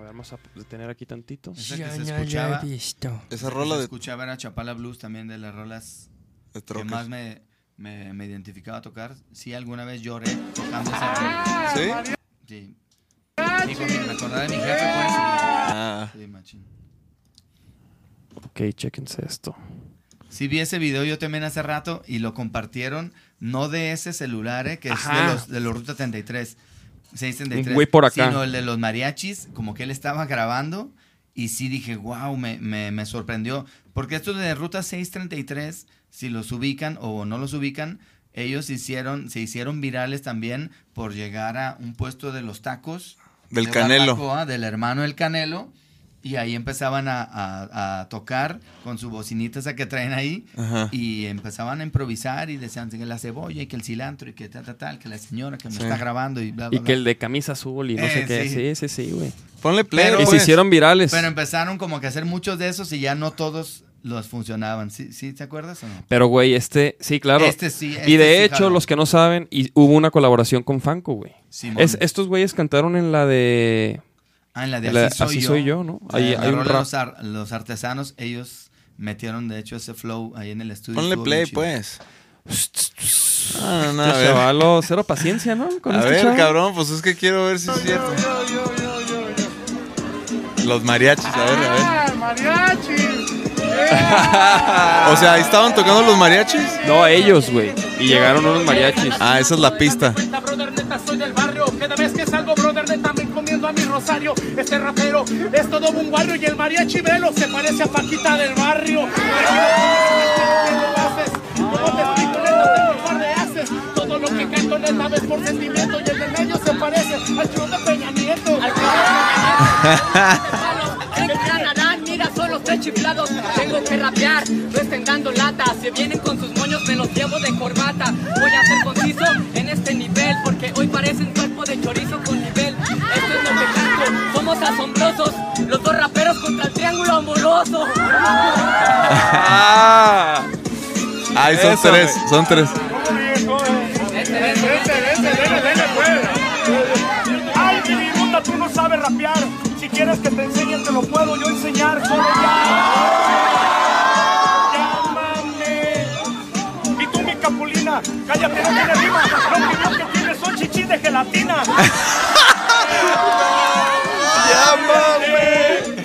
A ver, vamos a detener aquí tantito. Esa que se escuchaba, Esa esa rola de, escuchaba era Chapala Blues también de las rolas de que más me, me, me identificaba a tocar. Sí, alguna vez lloré tocando esa rola. ¿Sí? Sí. Sí, cuando me acordaba de mi jefe, pues. Ah, Sí, machín. Ok, chéquense esto. Sí vi ese video yo también hace rato y lo compartieron, no de ese celular, eh, que es Ajá. de los, de los Ruta 33, 633. Un güey por acá. Sino el de los mariachis, como que él estaba grabando y sí dije, wow, me, me, me sorprendió. Porque estos de Ruta 633, si los ubican o no los ubican, ellos hicieron, se hicieron virales también por llegar a un puesto de los tacos. Del de Canelo. barbacoa, del hermano del Canelo. Y ahí empezaban a, a- a tocar con su bocinita esa que traen ahí. Ajá. Y empezaban a improvisar y decían que la cebolla y que el cilantro y que tal, tal, tal, que la señora que me Sí. está grabando y bla, bla, Y que el de camisa azul y no sé Eh, qué. sí. Sí, sí, sí, güey. Ponle play. Pero- Y pues. se hicieron virales. Pero empezaron como que a hacer muchos de esos y ya no todos los funcionaban. ¿Sí, sí te acuerdas o no? Pero, güey, este, sí, claro. Este sí. y este de sí hecho, los que no saben, y hubo una colaboración con Fanco, güey. Es, estos güeyes cantaron en la de. Ah, en la de la- Así, soy, Así yo. Soy Yo, ¿no? Ahí hay un rap. Los, ar- los artesanos, ellos metieron de hecho ese flow ahí en el estudio. Ponle play, pues. Ah, [laughs] no, Este chavalo, cero paciencia, ¿no? Con A este ver, chavo. cabrón, pues es que quiero ver si es cierto. Los mariachis, a ver, a ver. O sea, ahí estaban tocando los mariachis. No, ellos, güey. Y llegaron unos mariachis. Ah, esa es la pista. vez que salgo, brother, neta, me encomiendo a mi rosario. Este rapero es todo un barrio y el mariachi velo se parece a Paquita del barrio. ¿Cómo te explico, neta? Tengo un par de haces. Todo lo que canto, neta, ves por sentimiento. Y el de medio se parece al show de Peña Nieto. Al ¿Creen que ganarán? Tres chiflados. Tengo que rapear, no estén dando lata. Si vienen con sus moños, me los llevo de corbata. Voy a ser conciso en este nivel, porque hoy parecen cuerpo de chorizo con nivel. Esto es lo que canto, somos asombrosos. Los dos raperos contra el triángulo amoroso. Ah. [laughs] Ay, son Eso, tres, güey. son tres. Ay, mi tú no sabes rapear. Si quieres que te enseñe, te lo puedo yo enseñar. Cállate, no tiene rima. Lo único que tienes son chichis de gelatina. Llámame.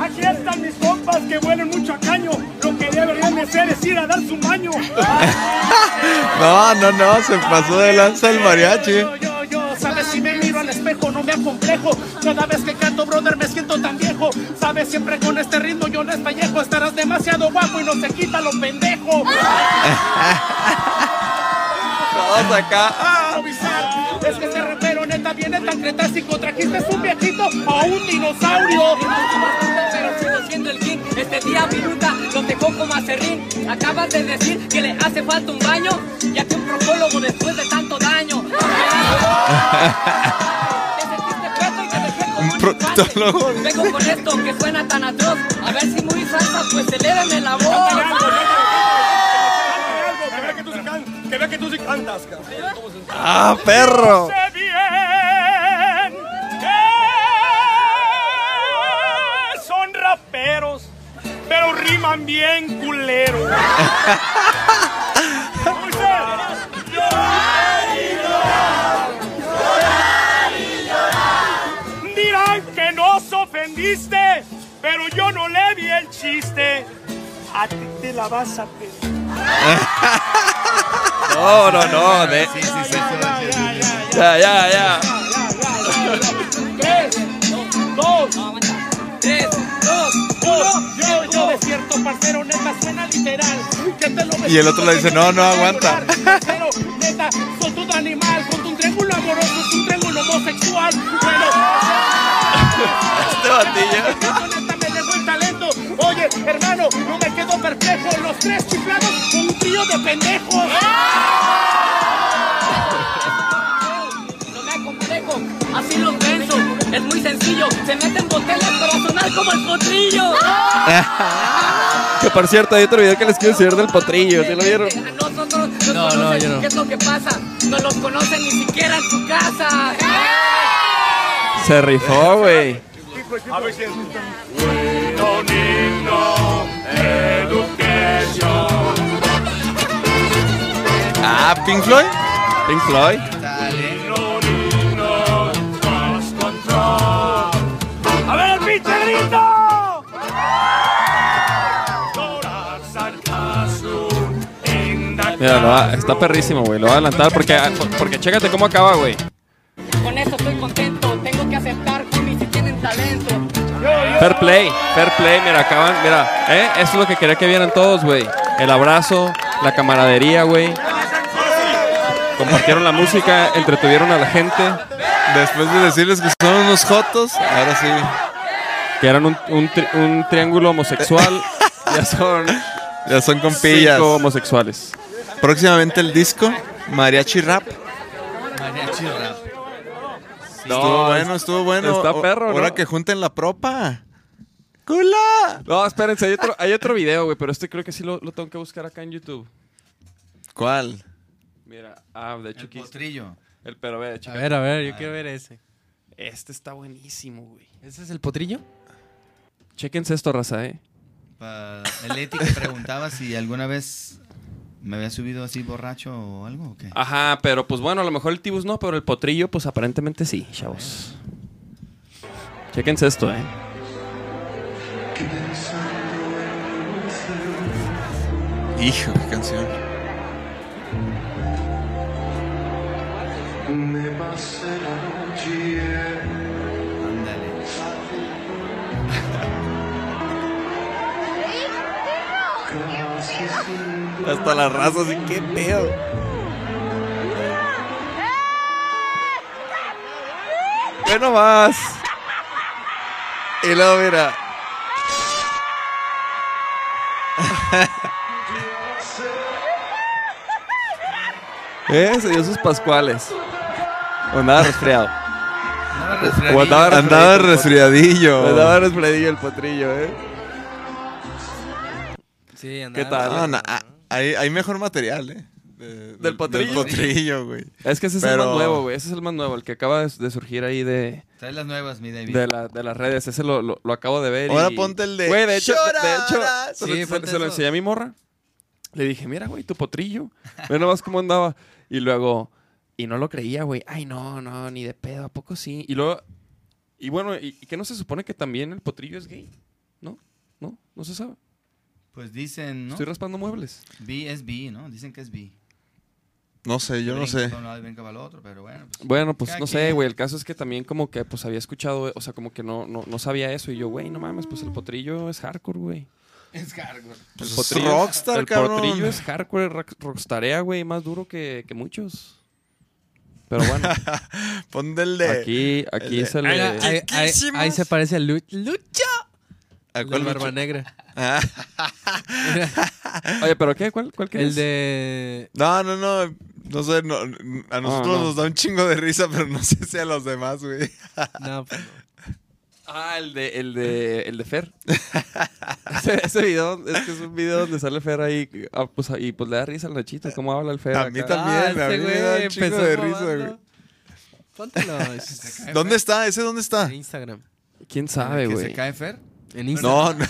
Aquí están mis compas que huelen mucho a caño. Lo que deberían de hacer es ir a dar su baño. No, no, no, se pasó de lanza el mariachi. Yo, yo, yo, sabes si me miro al espejo no me acomplejo. Cada vez que canto, brother, me siento tan viejo. Sabes siempre con este ritmo yo no espellejo. Estarás demasiado guapo y no se quita lo pendejo. [laughs] Todos acá. Improvisar. Es que ese rapero neta viene tan cretácico. Trajiste un viejito a un dinosaurio. Pero sigo siendo el king. Este día minuta lo dejó como acerrín. Acabas de decir que le hace falta un baño. Ya que un procólogo después de tanto daño. [laughs] Y Un proctólogo. Vengo con esto que suena tan atroz. A ver si muy salsa, pues eléveme la voz. Que vea que tú sí can- que vea que tú sí cantas, cabrón. Ah, perro. son raperos, pero riman bien culero. Dice, llorar y llorar, llorar y llorar. Dirán que nos ofendiste, pero yo no le vi el chiste. A ti te la vas a pedir. [laughs] No, no, no. de- Sí, sí, sí. Ya, ya, ya. Tres, dos, Tres, dos, uno. Yo, yo despierto, parcero, neta, suena literal. Que te lo Y el otro le dice, no, no, aguanta. Pero, neta, son todo animal. Con un triángulo amoroso, es un triángulo homosexual. Bueno, Este batillo. neta, me dejó el talento. Oye, hermano, no me quedo perplejo. Los tres de pendejos. [laughs] no me acomplejo, así los venzo. Es muy sencillo, se meten botellas para sonar como el potrillo. [laughs] Que por cierto, hay otro video que les quiero enseñar del potrillo. ¿Sí lo vieron? A nosotros nos No, no, yo no. ¿Qué es lo que pasa? No los conocen ni siquiera en su casa. Se rifó, güey. A ver si es. No need no education. Ah, Pink Floyd. Pink Floyd. Dale. A ver, Mira, lo va- está perrísimo, güey. Lo voy a adelantar porque, porque chécate cómo acaba, güey. Con eso estoy contento, tengo que aceptar, homies, si tienen talento. Fair play, fair play. Mira, acaban, mira. ¿eh? Eso es lo que quería que vieran todos, güey. El abrazo, la camaradería, güey. Compartieron la música, entretuvieron a la gente. Después de decirles que son unos jotos, ahora sí. Que eran un, un tri- un triángulo homosexual. [laughs] ya son Ya son compillas. cinco homosexuales. Próximamente el disco, Mariachi Rap. Mariachi rap. estuvo bueno, estuvo bueno. está O- perro, ¿no? Ahora que junten la propa. ¡Cula! No, espérense, hay otro, hay otro video, güey, pero este creo que sí lo, lo tengo que buscar acá en YouTube. ¿Cuál? Mira, ah, de hecho El aquí. potrillo. El pero ve, A chica. ver, a ver, yo quiero ver ese. Este está buenísimo, güey. ¿Ese es el potrillo? Chéquense esto, raza, eh. Pa- el Eti que preguntaba si alguna vez me había subido así borracho o algo o qué. Ajá, pero pues bueno, a lo mejor el tibus no, pero el potrillo, pues aparentemente sí, chavos. Chéquense esto, eh. Hijo, qué canción. Ándale. Hasta la raza así, qué pedo. Bueno más. Y luego mira. [laughs] ¿Eh? Se dio sus pascuales. O nada resfriado. Andaba O resfriadillo. andaba Andaba resfriadillo. Andaba resfriadillo el potrillo, ¿eh? Sí, ¿Qué andaba- tal? No, no, ah, hay, hay mejor material, ¿eh? De- ¿Del potrillo? Del potrillo, güey. Es que ese es el más nuevo, güey. Ese es el más nuevo, el que acaba de, de surgir ahí de, Trae las nuevas, mi David. de, la- de las redes. Ese lo, lo, lo acabo de ver. Ahora y- ponte el de. Güey, de hecho, de hecho "Llorarás". se, lo- Sí, se- se lo enseñé a mi morra. Le dije, mira, güey, tu potrillo. Ve nomás cómo andaba. Y luego, y no lo creía, güey. Ay, no, no, ni de pedo, ¿a poco sí? Y luego, y bueno, ¿y, y qué no se supone que también el potrillo es gay? ¿No? ¿No? No se sabe. Pues dicen, ¿no? Estoy raspando muebles. B es B, ¿no? Dicen que es B. No sé, yo no sé. para un lado y brinca para el otro, pero bueno. pues, Bueno, pues no sé, güey. El caso es que también como que pues había escuchado, o sea, como que no, no, no sabía eso. Y yo, güey, no mames, pues el potrillo es hardcore, güey. Es hardcore. Pues el es potrillo, rockstar, el cabrón. potrillo es hardcore, rock- rockstarea, güey, más duro que, que muchos. Pero bueno, [laughs] Ponte el de. aquí, aquí el es el... Ahí, de- ahí- ahí- ahí se parece a Lu- Lucho. ¿A El cuál de Barba? Negra. [laughs] Ah, Oye, ¿pero qué? ¿Cuál, cuál El quieres? de. No, no, no. No sé, no, a nosotros no. nos da un chingo de risa, pero no sé si a los demás, güey. No, pues no. Ah, el de, el de, el de Fer. [laughs] ese, ese video, es que es un video donde sale Fer ahí, ah, pues, y pues le da risa al Nachito, cómo habla el Fer A mí acá. también. a mí me da un de risa, güey. Póntelo. [laughs] ¿Dónde está? ¿Ese dónde está? En Instagram. ¿Quién sabe, ¿Que se güey? cae Fer? En Instagram. No, no.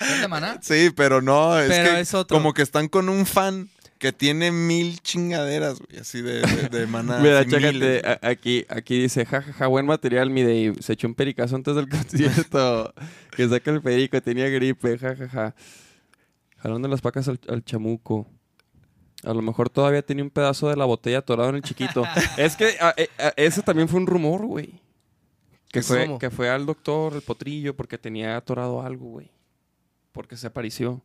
¿Es de Maná? Sí, pero no, es Pero que es otro. como que están con un fan que tiene mil chingaderas, güey, así de, de, de [laughs] maná. Mira, chécate, miles. aquí, aquí dice, jajaja, buen material, mi Dave. Se echó un pericazo antes del [laughs] concierto. que saca el perico, tenía gripe, jajaja. Jalón de las pacas al, al chamuco. A lo mejor todavía tenía un pedazo de la botella atorado en el chiquito. [laughs] es que a- e- a- ese también fue un rumor, güey. Que fue, que fue al doctor, el potrillo, porque tenía atorado algo, güey. Porque se apareció.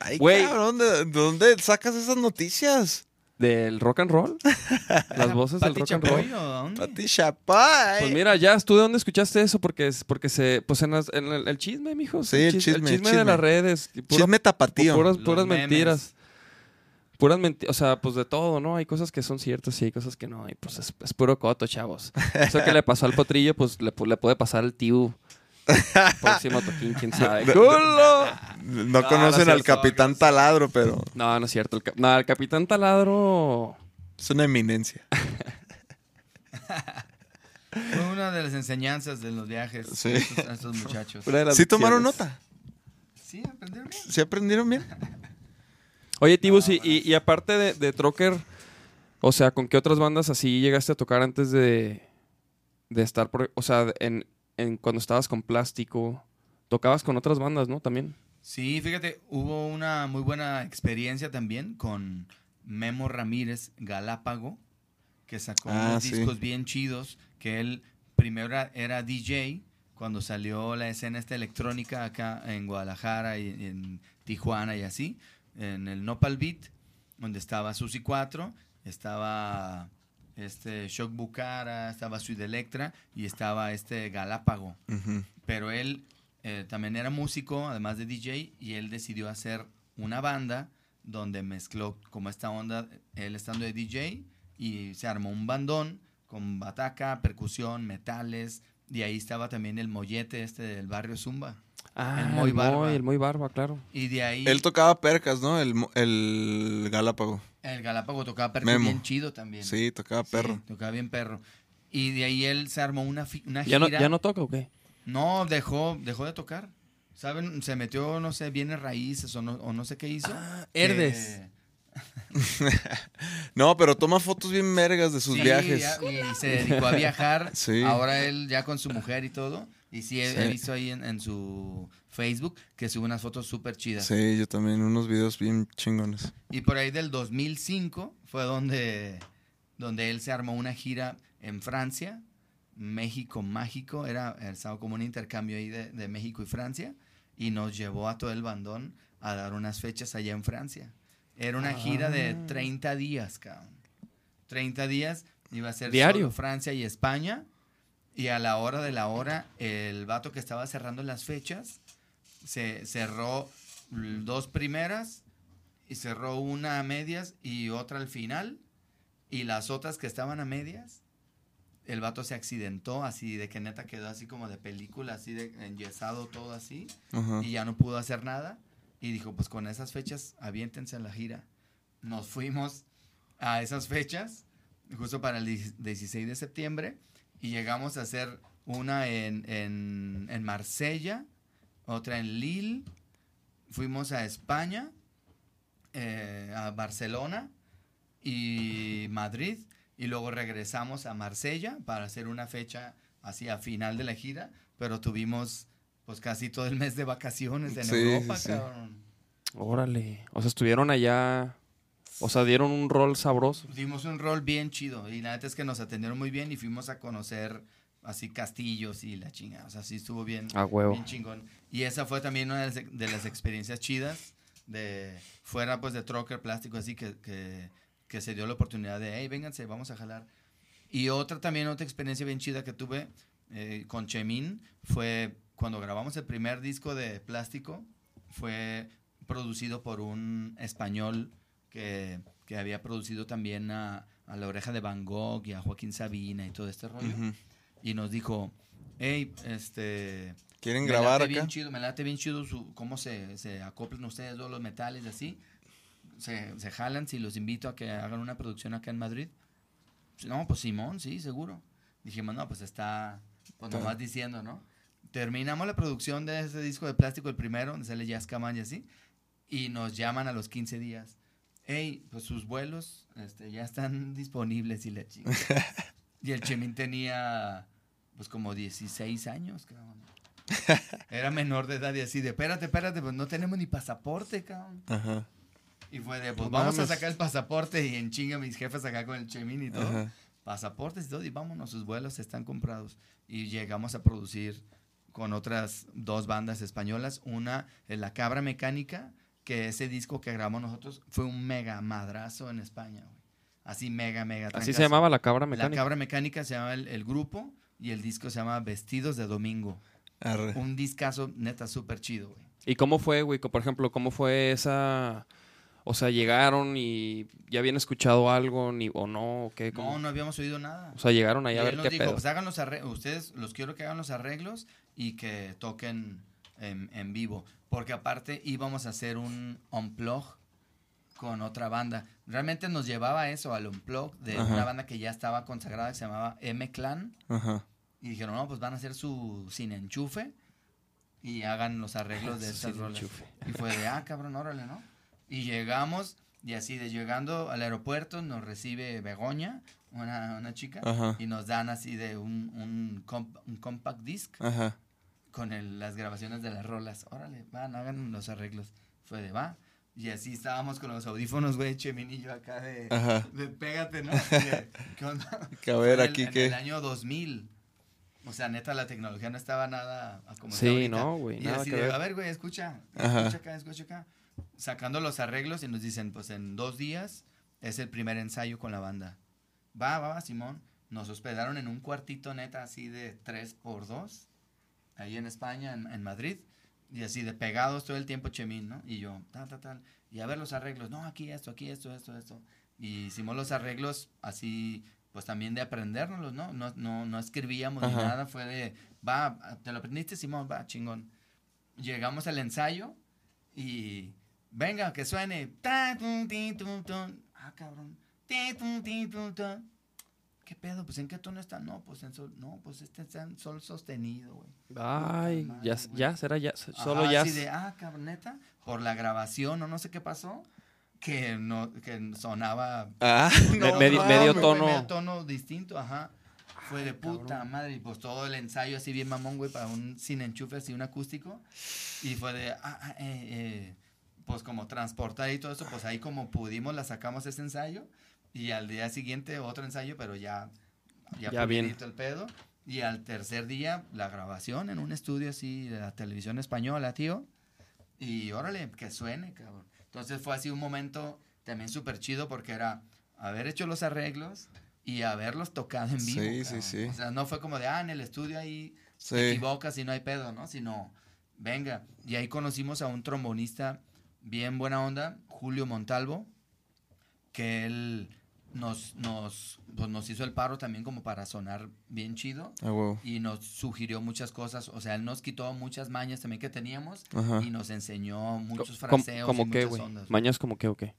Ay, Güey. cabrón, ¿de, de dónde sacas esas noticias? ¿Del rock and roll? [laughs] Las voces del ¿Pati rock and roll. Pati Chapoy. Pues mira, ya, ¿tú de dónde escuchaste eso? Porque, es, porque se, pues en, las- en el, el chisme, mijo. Sí, el chisme, El el chisme, de chisme. las redes. y pura- Chisme tapatío. Puras, Los puras memes. mentiras. Puras mentiras, o sea, pues de todo, ¿no? Hay cosas que son ciertas y hay cosas que no. Y pues es, es puro coto, chavos. Eso que le pasó al potrillo, pues le, pu- le puede pasar al tío. [laughs] Próximo toquín, quién sabe. ¡Culo! No, no conocen al cierto, Capitán Taladro, pero No, no es cierto. El, cap- no, el capitán taladro. es una eminencia. [laughs] Fue una de las enseñanzas de los viajes Sí. a, estos, a estos muchachos. ¿Sí tomaron nota? Sí, aprendieron bien. ¿Sí aprendieron bien? [laughs] Oye, Tibus, y aparte de, de Trocker, o sea, ¿con qué otras bandas así llegaste a tocar antes de, de estar, por, o sea, en, en cuando estabas con Plástico? Tocabas con otras bandas, ¿no? También. Sí, fíjate, hubo una muy buena experiencia también con Memo Ramírez Galápago, que sacó Ah, unos sí. discos bien chidos, que él primero era, era DJ, cuando salió la escena esta electrónica acá en Guadalajara y en Tijuana y así, en el Nopal Beat, donde estaba Susi 4, estaba este Shock Bucara, estaba Sweet Electra y estaba este Galápago pero él eh, también era músico, además de DJ, y él decidió hacer una banda donde mezcló como esta onda, él estando de DJ, y se armó un bandón con bataca, percusión, metales, y ahí estaba también el mollete este del barrio Zumba. Ah, El Moy Barba. el Moy Barba, claro. Y de ahí Él tocaba percas, ¿no? El, mo- el Galápago. El Galápago tocaba perro Memo. bien chido también. Sí, tocaba Sí, perro. tocaba bien perro. Y de ahí él se armó una, una ¿Ya gira. no, ¿Ya no toca o qué? No, dejó, dejó de tocar. ¿Saben? Se metió, no sé, bienes raíces o no, o no sé qué hizo. que- Herdes. [laughs] No, pero toma fotos bien vergas de sus Sí, viajes. ya, y se dedicó a viajar. [laughs] Sí. Ahora él ya con su mujer y todo. Y sí, he, Sí. he visto ahí en, en su Facebook que sube unas fotos súper chidas. Sí, yo también, unos videos bien chingones. Y por ahí del 2005 fue donde donde él se armó una gira en Francia, México Mágico, era, estaba como un intercambio ahí de, de México y Francia, y nos llevó a todo el bandón a dar unas fechas allá en Francia. Era una gira de 30 días, cabrón. 30 días, iba a ser Diario. solo Francia y España, y a la hora de la hora, el vato que estaba cerrando las fechas, se cerró dos primeras, y cerró una a medias y otra al final, y las otras que estaban a medias, el vato se accidentó, así de que neta quedó así como de película, así de enyesado todo así, y ya no pudo hacer nada. Y dijo, pues con esas fechas, aviéntense en la gira. Nos fuimos a esas fechas, justo para el 10 16 de septiembre, y llegamos a hacer una en, en, en Marsella, otra en Lille, fuimos a España, eh, a Barcelona y Madrid, y luego regresamos a Marsella para hacer una fecha así a final de la gira, pero tuvimos pues casi todo el mes de vacaciones en Sí, Europa, sí, sí. cabrón. Órale. O sea, estuvieron allá. O sea, dieron un rol sabroso. Dimos un rol bien chido y la neta es que nos atendieron muy bien y fuimos a conocer así castillos y la chingada, o sea, sí estuvo bien, A huevo. bien chingón. Y esa fue también una de las, experiencias chidas de fuera pues de trocker plástico así que, que, que se dio la oportunidad de, hey, vénganse, vamos a jalar. Y otra también, otra experiencia bien chida que tuve eh, con Chemín fue cuando grabamos el primer disco de plástico, fue producido por un español que, que había producido también a, a La Oreja de Van Gogh y a Joaquín Sabina y todo este rollo. Y nos dijo, hey, este... ¿Quieren me grabar late acá? bien chido, me late bien chido su, cómo se, se acoplan ustedes todos los metales y así. Se, se jalan si los invito a que hagan una producción acá en Madrid. No, pues Simón, sí, seguro. Dijimos, no, pues está, pues nomás diciendo, ¿no? Terminamos la producción de ese disco de plástico, el primero, donde sale Jazz Caman y así, y nos llaman a los 15 días. Hey, pues sus vuelos este, ya están disponibles y le chinga. [laughs] y el Chemín tenía, pues como 16 años, cabrón. [laughs] Era menor de edad y así de, espérate, espérate, pues no tenemos ni pasaporte, cabrón. Ajá. Y fue de, pues No vamos a mames. sacar el pasaporte y en chinga mis jefes acá con el Chemín y todo. Ajá. Pasaportes y todo, y vámonos, sus vuelos están comprados. Y llegamos a producir con otras dos bandas españolas. Una, eh, La Cabra Mecánica, que ese disco que grabamos nosotros fue un mega madrazo en España, güey. Así mega, mega. Así se llamaba la cabra La mecánica. Cabra Mecánica se llama el, el grupo y el disco se llama Vestidos de Domingo. Arre. Un discazo neta súper chido, güey. ¿Y cómo fue, güey? Por ejemplo, ¿cómo fue esa... O sea, llegaron y ya habían escuchado algo ni, o no, o qué? ¿Cómo? No, no habíamos oído nada. O sea, llegaron ahí Y a él ver nos qué dijo, pedo. pues hagan los arreglos, ustedes los quiero que hagan los arreglos y que toquen en, en vivo. Porque aparte íbamos a hacer un unplug con otra banda. Realmente nos llevaba eso, al unplug de Ajá. una banda que ya estaba consagrada que se llamaba M-Clan. Ajá. Y dijeron, no, pues van a hacer su sin enchufe y hagan los arreglos de Su estas rolas. enchufe. Y fue de, ah, cabrón, órale, ¿no? Y llegamos, y así de llegando al aeropuerto, nos recibe Begoña, una, una chica, Ajá. y nos dan así de un, un, comp- un compact disc Ajá. Con el- las grabaciones de las rolas. Órale, van, hagan los arreglos. Fue de, va. Y así estábamos con los audífonos, güey, Chemín y yo acá de, Ajá. de pégate, ¿no? Así [laughs] de, ¿qué onda? Que a ver en el- aquí en el año 2000. O sea, neta, la tecnología no estaba nada como Sí, ahorita. no, güey, Y nada así que de, ver. a ver, güey, escucha. Ajá. Escucha acá, escucha acá. Sacando los arreglos y nos dicen, pues en dos días es el primer ensayo con la banda. Va, va, va, Simón. Nos hospedaron en un cuartito neta así de 3 por 2 ahí en España, en, en Madrid. Y así de pegados todo el tiempo Chemín, ¿no? Y yo, tal, tal, tal. Y a ver los arreglos. No, aquí esto, aquí esto, esto, esto. Y hicimos los arreglos así, pues también de aprendérnoslos, ¿no? No, no, no escribíamos ni Ajá. nada. Fue de, va, ¿te lo aprendiste, Simón? Va, chingón. Llegamos al ensayo y, venga, que suene. Ah, cabrón. ¿Qué pedo? Pues ¿en qué tono está? No, pues en sol, no, pues este está en sol sostenido, güey. Ay, ya, ya, será ya, solo Ajá, ya. así de, ah, cabrón, neta, por la grabación o no sé qué pasó, que no, que sonaba Ah, [laughs] Me- medio- tono. medio tono distinto, ajá. Fue de puta madre, y pues todo el ensayo así bien mamón, güey, para un sin enchufe, así un acústico. Y fue de, ah, ah, eh, eh, pues como transportar y todo eso, pues ahí como pudimos la sacamos ese ensayo. Y al día siguiente otro ensayo, pero ya, ya, Ya bien. pulidito el pedo. Y al tercer día, la grabación en un estudio así de la televisión española, tío. Y órale, que suene, cabrón. Entonces fue así un momento también súper chido porque era haber hecho los arreglos y haberlos tocado en vivo. Sí, sí, cabrón. sí. O sea, no fue como de, ah, en el estudio ahí Sí. te equivocas y no hay pedo, ¿no? Sino, venga. Y ahí conocimos a un trombonista bien buena onda, Julio Montalvo, que él nos, nos, pues nos hizo el paro también como para sonar bien chido Ah, y nos sugirió muchas cosas. O sea, él nos quitó muchas mañas también que teníamos Ajá. y nos enseñó muchos ¿Cómo- fraseos ¿Cómo y qué, muchas ondas. Mañas como qué o qué.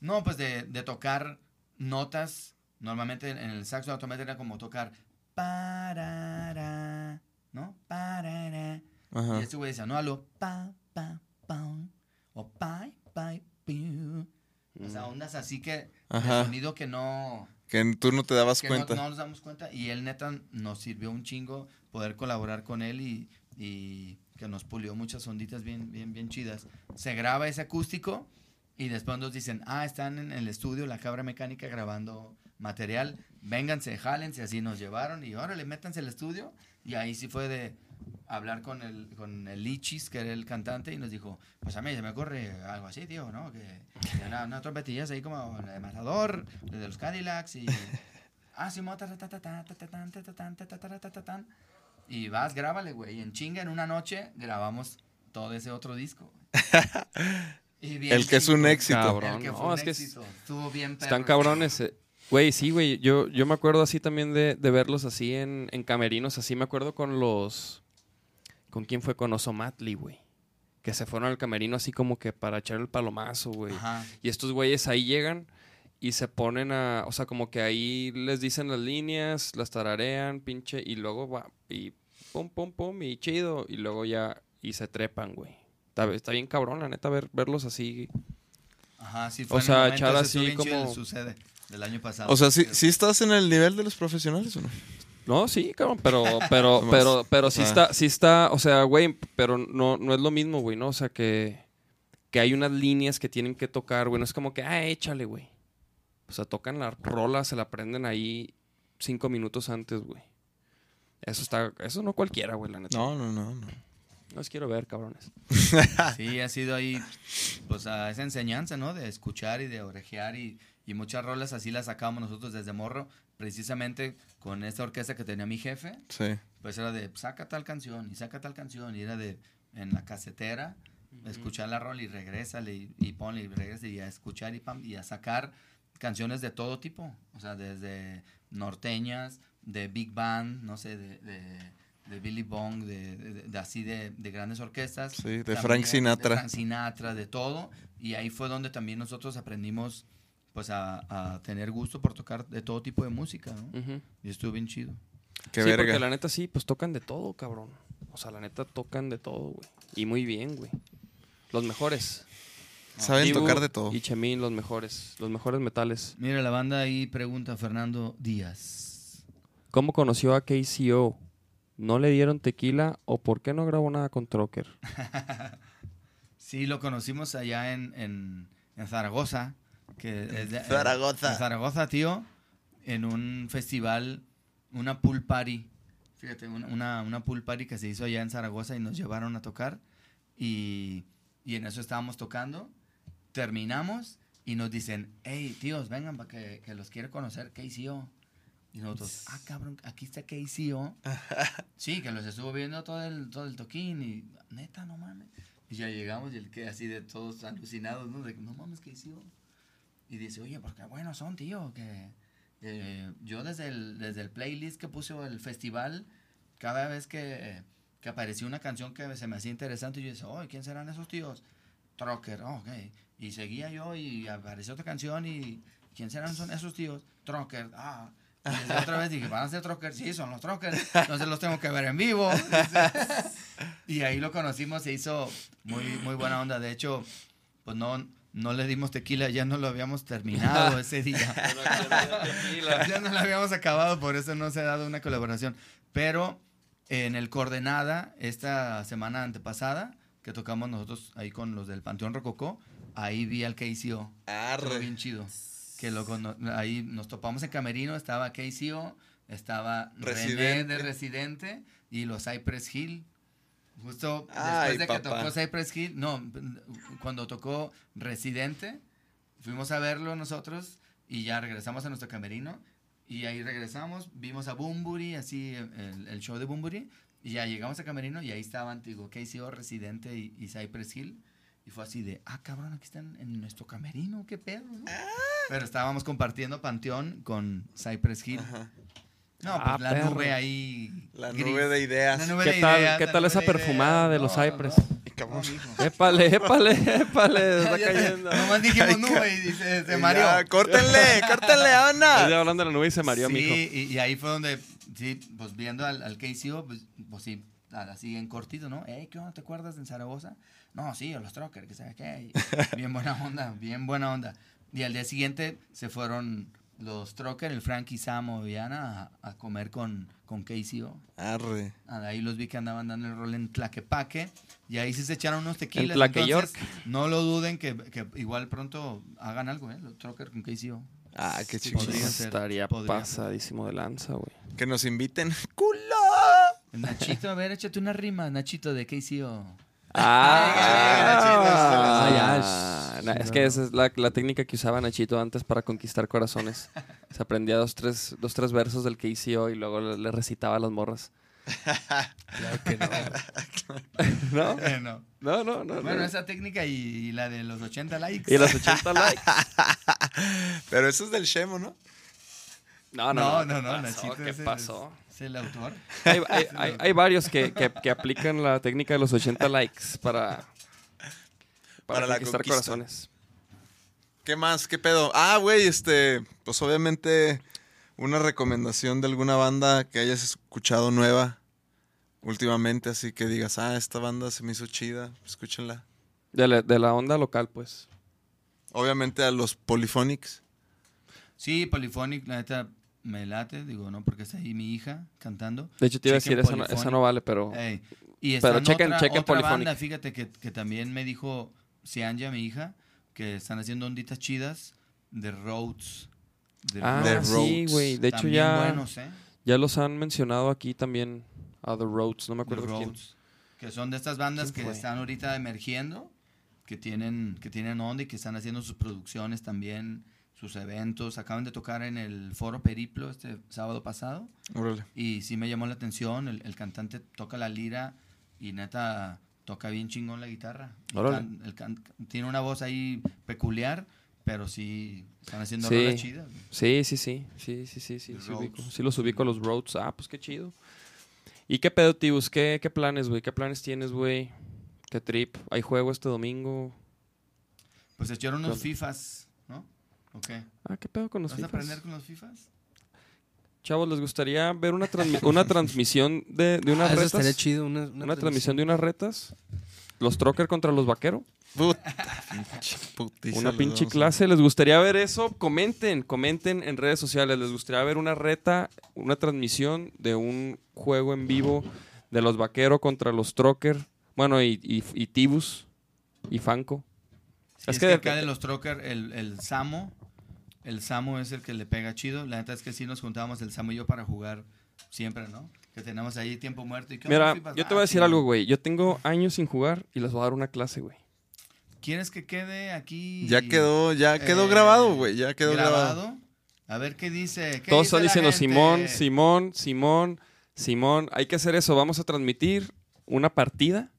No, pues de, de tocar notas. Normalmente en el saxo automático era como tocar parara, ¿no? Parara. Ajá. Y este güey decía, no, a lo pa, pa, o pai, piu. O sea, ondas así que, de Ajá. sonido que no, Que tú no te dabas que no, cuenta. no nos damos cuenta. Y él neta nos sirvió un chingo poder colaborar con él y, y que nos pulió muchas onditas bien, bien, bien chidas. Se graba ese acústico y después nos dicen, ah, están en el estudio, la cabra mecánica grabando material, vénganse, jálense, así nos llevaron y órale, métanse al estudio. Y ahí sí fue de hablar con el, con el Lichis, que era el cantante, y nos dijo, pues a mí se me ocurre algo así, tío, ¿no? Que, que una, una trompetilla ahí como la de Matador, la de los Cadillacs, y... Ah, sí, y vas, grábale, güey. Y en chinga, en una noche, grabamos todo ese otro disco. Y bien el que es un éxito. Cabrón, el que fue no, un es éxito. que es... Estuvo bien perro, Están cabrones. Eh. Güey, sí, güey. Yo, yo me acuerdo así también de, de verlos así en, en camerinos. Así me acuerdo con los ¿Con quién fue? Con Osomatli, güey. Que se fueron al camerino así como que para echar el palomazo, güey. Ajá. Y estos güeyes ahí llegan y se ponen a... O sea, como que ahí les dicen las líneas, las tararean, pinche, y luego va... Y pum, pum, pum, y chido. Y luego ya... Y se trepan, güey. Está, está bien cabrón, la neta, ver, verlos así. Ajá, sí O fue el sea, momento, echar así como- sucede del año pasado. O sea, ¿sí, sí estás en el nivel de los profesionales o no? No, sí, cabrón, pero, [laughs] pero, pero, pero sí Ah. está, sí está, o sea, güey, pero no, no es lo mismo, güey, ¿no? O sea, que, que hay unas líneas que tienen que tocar, güey, no es como que, ah, échale, güey. O sea, tocan la rola, se la aprenden ahí cinco minutos antes, güey. Eso está, eso no cualquiera, güey, la neta. No, no, no. no. No los quiero ver, cabrones. [laughs] Sí, ha sido ahí, pues, a esa enseñanza, ¿no? De escuchar y de orejear y, y muchas rolas así las sacábamos nosotros desde morro, precisamente con esta orquesta que tenía mi jefe, Sí. pues era de saca tal canción y saca tal canción y era de en la casetera escuchar la rola y regrésale y, y ponle y regresa y a escuchar y pam y a sacar canciones de todo tipo, o sea, desde norteñas, de big band, no sé, de, de, de Billy Bong, de, de- de así de, de grandes orquestas. Sí, de También Frank Sinatra. De Frank Sinatra, de todo. Y ahí fue donde también nosotros aprendimos pues a, a tener gusto por tocar de todo tipo de música, ¿no? Y estuvo bien chido. Qué sí, verga. porque la neta sí, pues tocan de todo, cabrón. O sea, la neta tocan de todo, güey. Y muy bien, güey. Los mejores. Saben Dibu tocar de todo. Y Chemín, los mejores. Los mejores metales. Mira, la banda ahí pregunta Fernando Díaz. ¿Cómo conoció a KCO? ¿No le dieron tequila o por qué no grabó nada con Trocker? [laughs] Sí, lo conocimos allá en, en, en Zaragoza. Que es de- Zaragoza. En Zaragoza, tío. En un festival, una pool party. Fíjate, una, una, una pool party que se hizo allá en Zaragoza y nos llevaron a tocar. Y, y en eso estábamos tocando. Terminamos y nos dicen, hey, tíos, vengan para que, que los quiere conocer KCO. Y nosotros, [laughs] ah, cabrón, aquí está KCO. [laughs] sí, que los estuvo viendo todo el, todo el toquín y, neta, no mames. Y ya llegamos y el que así de todos alucinados, ¿no? De que, no mames, KCO. Y dice, oye, porque buenos son, tío, que yo desde el, desde el playlist que puso el festival, cada vez que, que apareció una canción que se me hacía interesante, yo decía, oye, ¿quién serán esos tíos? Trocker, oh, ok. Y seguía yo y apareció otra canción y ¿quién serán esos tíos? Trocker, ah. Y otra vez dije, ¿van a ser Trocker? Sí, son los Trockers. Entonces los tengo que ver en vivo. [laughs] y ahí lo conocimos, se hizo muy, muy buena onda. De hecho, pues no, no le dimos tequila, ya no lo habíamos terminado ese [laughs] día. [laughs] ya no lo habíamos acabado, por eso no se ha dado una colaboración. Pero en el Coordenada, esta semana antepasada, que tocamos nosotros ahí con los del Panteón Rococó, ahí vi al KCO. Estuvo bien chido. que lo ahí nos topamos en Camerino, estaba KCO, estaba René de Residente y los Cypress Hill. Justo Ay, después de que papá. tocó Cypress Hill, no, cuando tocó Residente, fuimos a verlo nosotros y ya regresamos a nuestro camerino y ahí regresamos, vimos a Bumburi, así el, el show de Bumburi y ya llegamos a camerino y ahí estaban, digo, KCO, Residente y, y Cypress Hill y fue así de, ah, cabrón, aquí están en nuestro camerino, qué pedo, ¿no? Pero estábamos compartiendo panteón con Cypress Hill. Ajá. No, pues Ah, la perro. nube ahí. La gris. nube de ideas. La nube ¿Qué de tal- ideas, qué tal esa de perfumada ideas. de los No, Cypress? no. [laughs] Épale, épale, épale, está cayendo. Nomás dijimos nube y dice, se mareó. córtenle, córtenle, Estoy onda. hablando de la nube y se mareó, sí, mijo. y, y ahí fue donde, sí, pues viendo al, al KCO, pues, pues sí, así en cortito, ¿no? Ey, ¿qué onda? ¿Te acuerdas en Zaragoza? No, sí, a los Trucker, que sabe qué. Bien buena onda, bien buena onda. Y al día siguiente se fueron los Trucker, el Frankie, Samo y Ana a, a comer con, con KCO. Arre. Ah, Ahí los vi que andaban dando el rol en Tlaquepaque. Y ahí sí se echaron unos tequilas. Tlaque entonces, No lo duden que, que igual pronto hagan algo, ¿eh? Los Trucker con KCO. Ah, qué Sí, chido. Estaría podría. pasadísimo de lanza, güey. Que nos inviten. [laughs] ¡Culo! Nachito, a ver, échate una rima, Nachito, de KCO. Ah, [laughs] ya. Na- es que esa es la, la técnica que usaba Nachito antes para conquistar corazones. [laughs] Se aprendía dos, tres, dos, tres versos del KCO y luego le, le recitaba a las morras. Claro que no. [laughs] ¿No? Bueno, No, no, no. bueno no. esa técnica y, y la de los 80 likes. Y los 80 likes. [laughs] Pero eso es del Shemo, ¿no? No, no, no, no, no, ¿Qué pasó? Nachito ¿Qué es el- pasó? Es el autor. Hay, hay- hay- hay varios que, que- que aplican la técnica de los 80 likes para, para, Para la conquistar conquista. corazones. ¿Qué más? ¿Qué pedo? Ah, güey, este, pues obviamente una recomendación de alguna banda que hayas escuchado nueva últimamente, así que digas, ah, esta banda se me hizo chida, escúchenla. De la, de la onda local, pues. Obviamente a los Polyphonics. Sí, Polyphonic, la neta, me late, digo, no, porque está ahí mi hija cantando. De hecho, te iba a decir, esa no, esa Polyphonic. no vale, pero... Ey, Y está Pero en chequen- otra, chequen otra Polyphonic. banda, fíjate que, que también me dijo Cianja, mi hija, que están haciendo onditas chidas de Rhodes. De Ah, The sí, Roads. güey. De hecho, ya, buenos, ¿eh? ya los han mencionado aquí también a The Roads. No me The acuerdo quién. Rhodes. Que son de estas bandas ¿Quién que fue? están ahorita emergiendo, que tienen, que tienen onda y que están haciendo sus producciones también, sus eventos. Acaban de tocar en el Foro Periplo este sábado pasado. Órale. Y sí me llamó la atención, el, el cantante toca la lira y neta toca bien chingón la guitarra. El Órale. can- el can- tiene una voz ahí peculiar, pero sí están haciendo Sí. rolas chidas. Sí, sí, sí. Sí, sí, sí, sí. Sí, ubico. Roads. Sí los ubico a los Roads. Ah, pues qué chido. ¿Y qué pedo, Tibus? ¿Qué, qué planes, güey? ¿Qué planes tienes, güey? ¿Qué trip? ¿Hay juego este domingo? Pues echaron unos. FIFAs, ¿no? Ok. Ah, ¿qué pedo con los ¿Vas a FIFAs? aprender con los FIFAs? Chavos, ¿les gustaría ver una, transmi- una transmisión de, de unas Ah, eso retas? estaría chido. Una, ¿Una transmisión de unas retas? ¿Los Trocker contra los Vaquero? Puta, pinche putiza Una pinche clase. ¿Les gustaría ver eso? Comenten, comenten en redes sociales. ¿Les gustaría ver una reta, una transmisión de un juego en vivo de los Vaquero contra los Trocker? Bueno, y, y, y Tibus y Fanco. Sí, Es es, que que, de- acá de los Trocker, el, el Samo, el Samo es el que le pega chido. La neta es que sí nos juntábamos el Samo y yo para jugar siempre, ¿no? Que tenemos ahí tiempo muerto. ¿Y qué Mira, yo te Ah, voy a decir algo, güey. Yo tengo años sin jugar y les voy a dar una clase, güey. ¿Quieres que quede aquí? Ya quedó, ya quedó eh, grabado, güey, ya quedó grabado. A ver qué dice. ¿Qué Todos dice están diciendo? Simón, Simón, Simón, Simón. Hay que hacer eso. Vamos a transmitir una partida.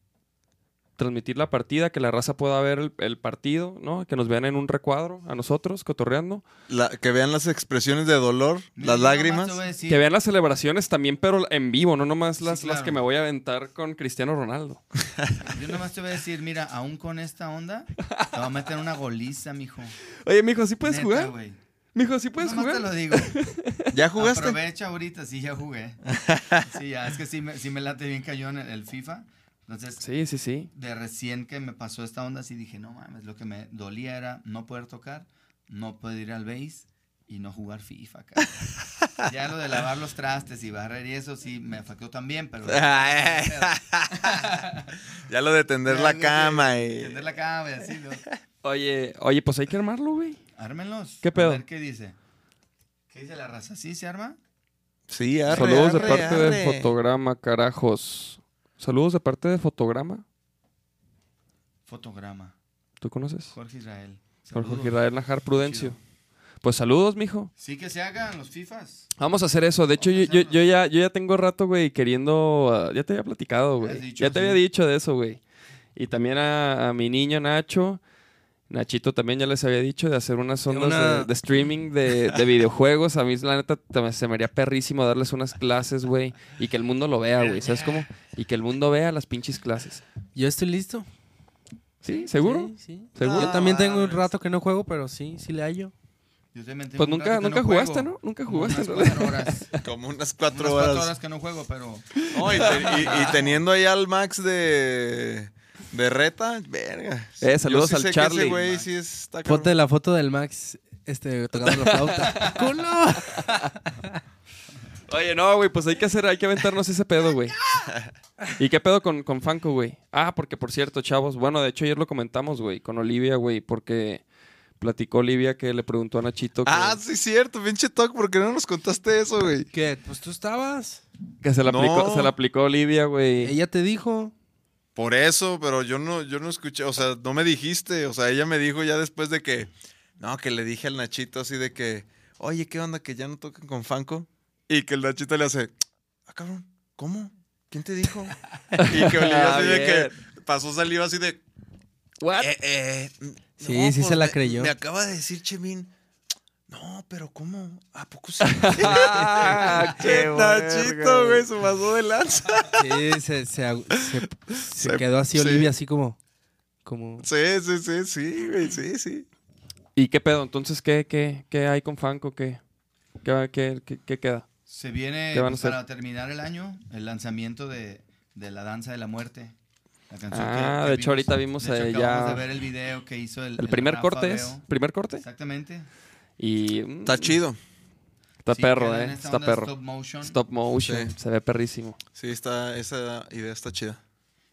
Transmitir la partida, que la raza pueda ver el, el partido, ¿no? Que nos vean en un recuadro a nosotros, cotorreando. La- que vean las expresiones de dolor, las lágrimas. Que vean las celebraciones también, pero en vivo, no nomás Sí, las, las que me voy a aventar con Cristiano Ronaldo. [laughs] Yo nomás te voy a decir, mira, aún con esta onda, te voy a meter una goliza, mijo. Oye, mijo, ¿sí puedes Neta, jugar? Mijo, ¿sí puedes jugar? te lo digo. [laughs] ¿Ya jugaste? Aprovecha ahorita, sí, ya jugué. [laughs] Sí, ya, es que sí me, sí me late bien cañón el, el FIFA. Entonces, Sí, sí, sí. de recién que me pasó esta onda, sí dije, no mames, lo que me dolía era no poder tocar, no poder ir al base y no jugar FIFA, cabrón. [laughs] Ya lo de lavar los trastes y barrer y eso sí me afectó también, pero... [laughs] [laughs] ya lo de tender Ya, la que cama y... Tender la cama y así, ¿no? Oye, oye, pues hay que armarlo, güey. Ármenlos. ¿Qué pedo? A ver qué dice. ¿Qué dice la raza? ¿Sí se arma? Sí, arre, Saludos de parte arre. de Fotograma, carajos. Saludos de parte de Fotograma. Fotograma. ¿Tú conoces? Jorge Israel. Jorge. Israel Najar Prudencio. Pues saludos, mijo. Sí que se hagan los FIFAs. Vamos a hacer eso. De hecho, yo, ya, yo ya tengo rato, güey, queriendo... ah, ya te había platicado, güey. Ya te sí. había dicho de eso, güey. Y también a, a mi niño Nacho. Nachito también ya les había dicho de hacer unas ondas Una- de, de streaming de, de videojuegos. A mí, la neta, se me haría perrísimo darles unas clases, güey. Y que el mundo lo vea, güey. ¿Sabes cómo? Y que el mundo vea las pinches clases. Yo estoy listo. ¿Sí? ¿Seguro? Sí, sí. ¿Seguro? Yo también tengo un mames. rato que no juego, pero sí, sí le hallo. Yo Pues un nunca, nunca no jugaste, juego. ¿no? Nunca Como jugaste. unas en realidad. cuatro horas. [laughs] Como unas Unas cuatro cuatro horas. horas que no juego, pero... No, y, te- y- y teniendo ahí al Max de, de reta, verga. Eh, saludos sí al sé que Charlie. ese güey sí está cabrón. la foto del Max este, tocando la flauta. [laughs] ¡Culo! [laughs] Oye, no, güey, pues hay que hacer, hay que aventarnos ese pedo, güey. ¿Y qué pedo con, con Fanco, güey? Ah, porque por cierto, chavos, bueno, de hecho ayer lo comentamos, güey, con Olivia, güey, porque platicó Olivia que le preguntó a Nachito que, Ah, sí, cierto, pinche talk, ¿por qué no nos contaste eso, güey? ¿Qué? Pues tú estabas. que se la No. aplicó, se la aplicó Olivia, güey. Ella te dijo. Por eso, pero yo no, yo no escuché, o sea, no me dijiste, o sea, ella me dijo ya después de que, no, que le dije al Nachito así de que, oye, ¿qué onda que ya no tocan con Fanco? Y que el Nachito le hace, ah, cabrón, ¿cómo? ¿Quién te dijo? y que Olivia así de que [laughs] pasó saliva así de, What? Eh, eh, Sí, sí se la me- creyó. Me acaba de decir Chemín. No, pero ¿cómo? ¿A poco sí? Ah, [laughs] [laughs] qué [laughs] Nachito, güey, se pasó de lanza. Sí, se, se, se- se Se- quedó así sí. Olivia, así como. como Sí, sí, sí, sí, güey, sí, sí. ¿Y qué pedo? Entonces, ¿qué, qué, qué hay con Fanco? ¿Qué, qué, qué, qué- qué queda? Se viene ¿Qué van a pues, hacer? para terminar el año el lanzamiento de, de La Danza de la Muerte. La canción Ah, de hecho, ahorita vimos, de hecho, eh, acabamos ya- de ver el video que hizo el, ¿El primer Rafa corte es? ¿Primer corte? Exactamente. Y... mm, Está chido. Está Sí, perro, eh. esta Está onda perro. Stop motion. Stop motion. Sí. Se ve perrísimo. Sí, está, esa idea está chida.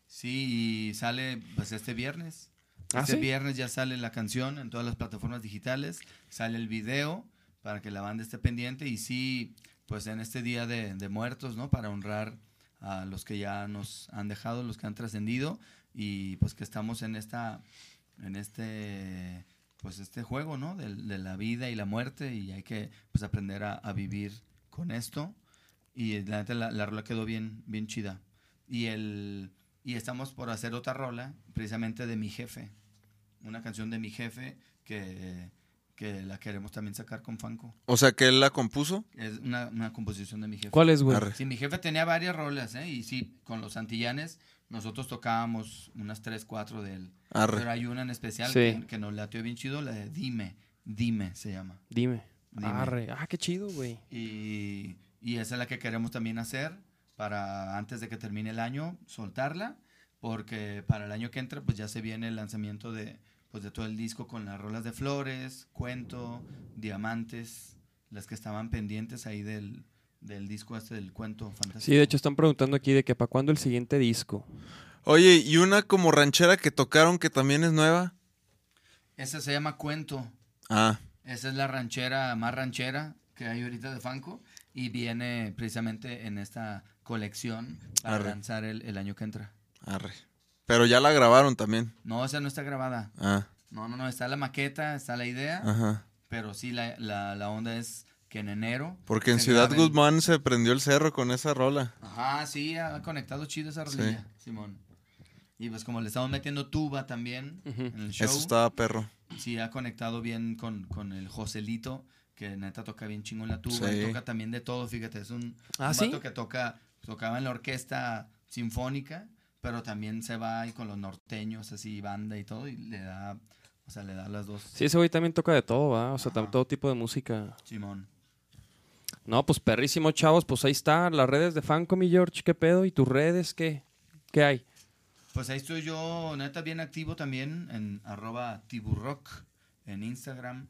Sí, y sale pues este viernes. ¿Ah, este sí? viernes ya sale la canción en todas las plataformas digitales. Sale el video para que la banda esté pendiente. Y sí, pues en este día de, de muertos, ¿no? Para honrar a los que ya nos han dejado, los que han trascendido. Y pues que estamos en esta, en este, pues este juego, ¿no? De, de la vida y la muerte. Y hay que pues aprender a, a vivir con esto. Y la neta, la, la rola quedó bien, bien chida. Y el y estamos por hacer otra rola, precisamente de mi jefe. Una canción de mi jefe que, que la queremos también sacar con Fanco. O sea, que él la compuso. Es una, una composición de mi jefe. ¿Cuál es, güey? Sí, mi jefe tenía varias rolas, ¿eh? Y sí, con los antillanes nosotros tocábamos unas tres, cuatro de él. Arre. Pero hay una en especial Sí. que, que nos latió bien chido, la de Dime. Dime se llama. Dime. Dime. Arre. Ah, qué chido, güey. Y, y esa es la que queremos también hacer para antes de que termine el año, soltarla, porque para el año que entra pues ya se viene el lanzamiento de, pues, de todo el disco con las rolas de flores, cuento, diamantes, las que estaban pendientes ahí del, del disco este del cuento fantástico. Sí, de hecho están preguntando aquí de que para cuándo el siguiente disco. Oye, y una como ranchera que tocaron que también es nueva. Esa se llama Cuento. Ah, Esa es la ranchera más ranchera que hay ahorita de Fanco y viene precisamente en esta colección para Arre. lanzar el, el año que entra. arre. Pero ya la grabaron también. No, esa no está grabada. Ah, No, no, no, está la maqueta, está la idea, ajá. pero sí la, la, la onda es que en enero... Porque en Ciudad graben- Guzmán se prendió el cerro con esa rola. Ajá, sí, ha conectado chido esa Sí. rolilla, Simón. Y pues como le estamos metiendo tuba también Ujú. en el show, Eso estaba perro. sí ha conectado bien con, con el Joselito, que neta toca bien chingón la tuba, Sí. y toca también de todo, fíjate, es un, ¿Ah, un sí? vato que toca, tocaba en la orquesta sinfónica, pero también se va ahí con los norteños, así, banda y todo, y le da, o sea, le da las dos. Sí, ese güey también toca de todo, ¿va? O sea, Ajá. todo tipo de música. Simón. No, pues perrísimo, chavos. Pues ahí está, las redes de Fanco, mi George. ¿Qué pedo? ¿Y tus redes qué? ¿Qué hay? Pues ahí estoy yo, neta, bien activo también en arroba tiburrock, en Instagram,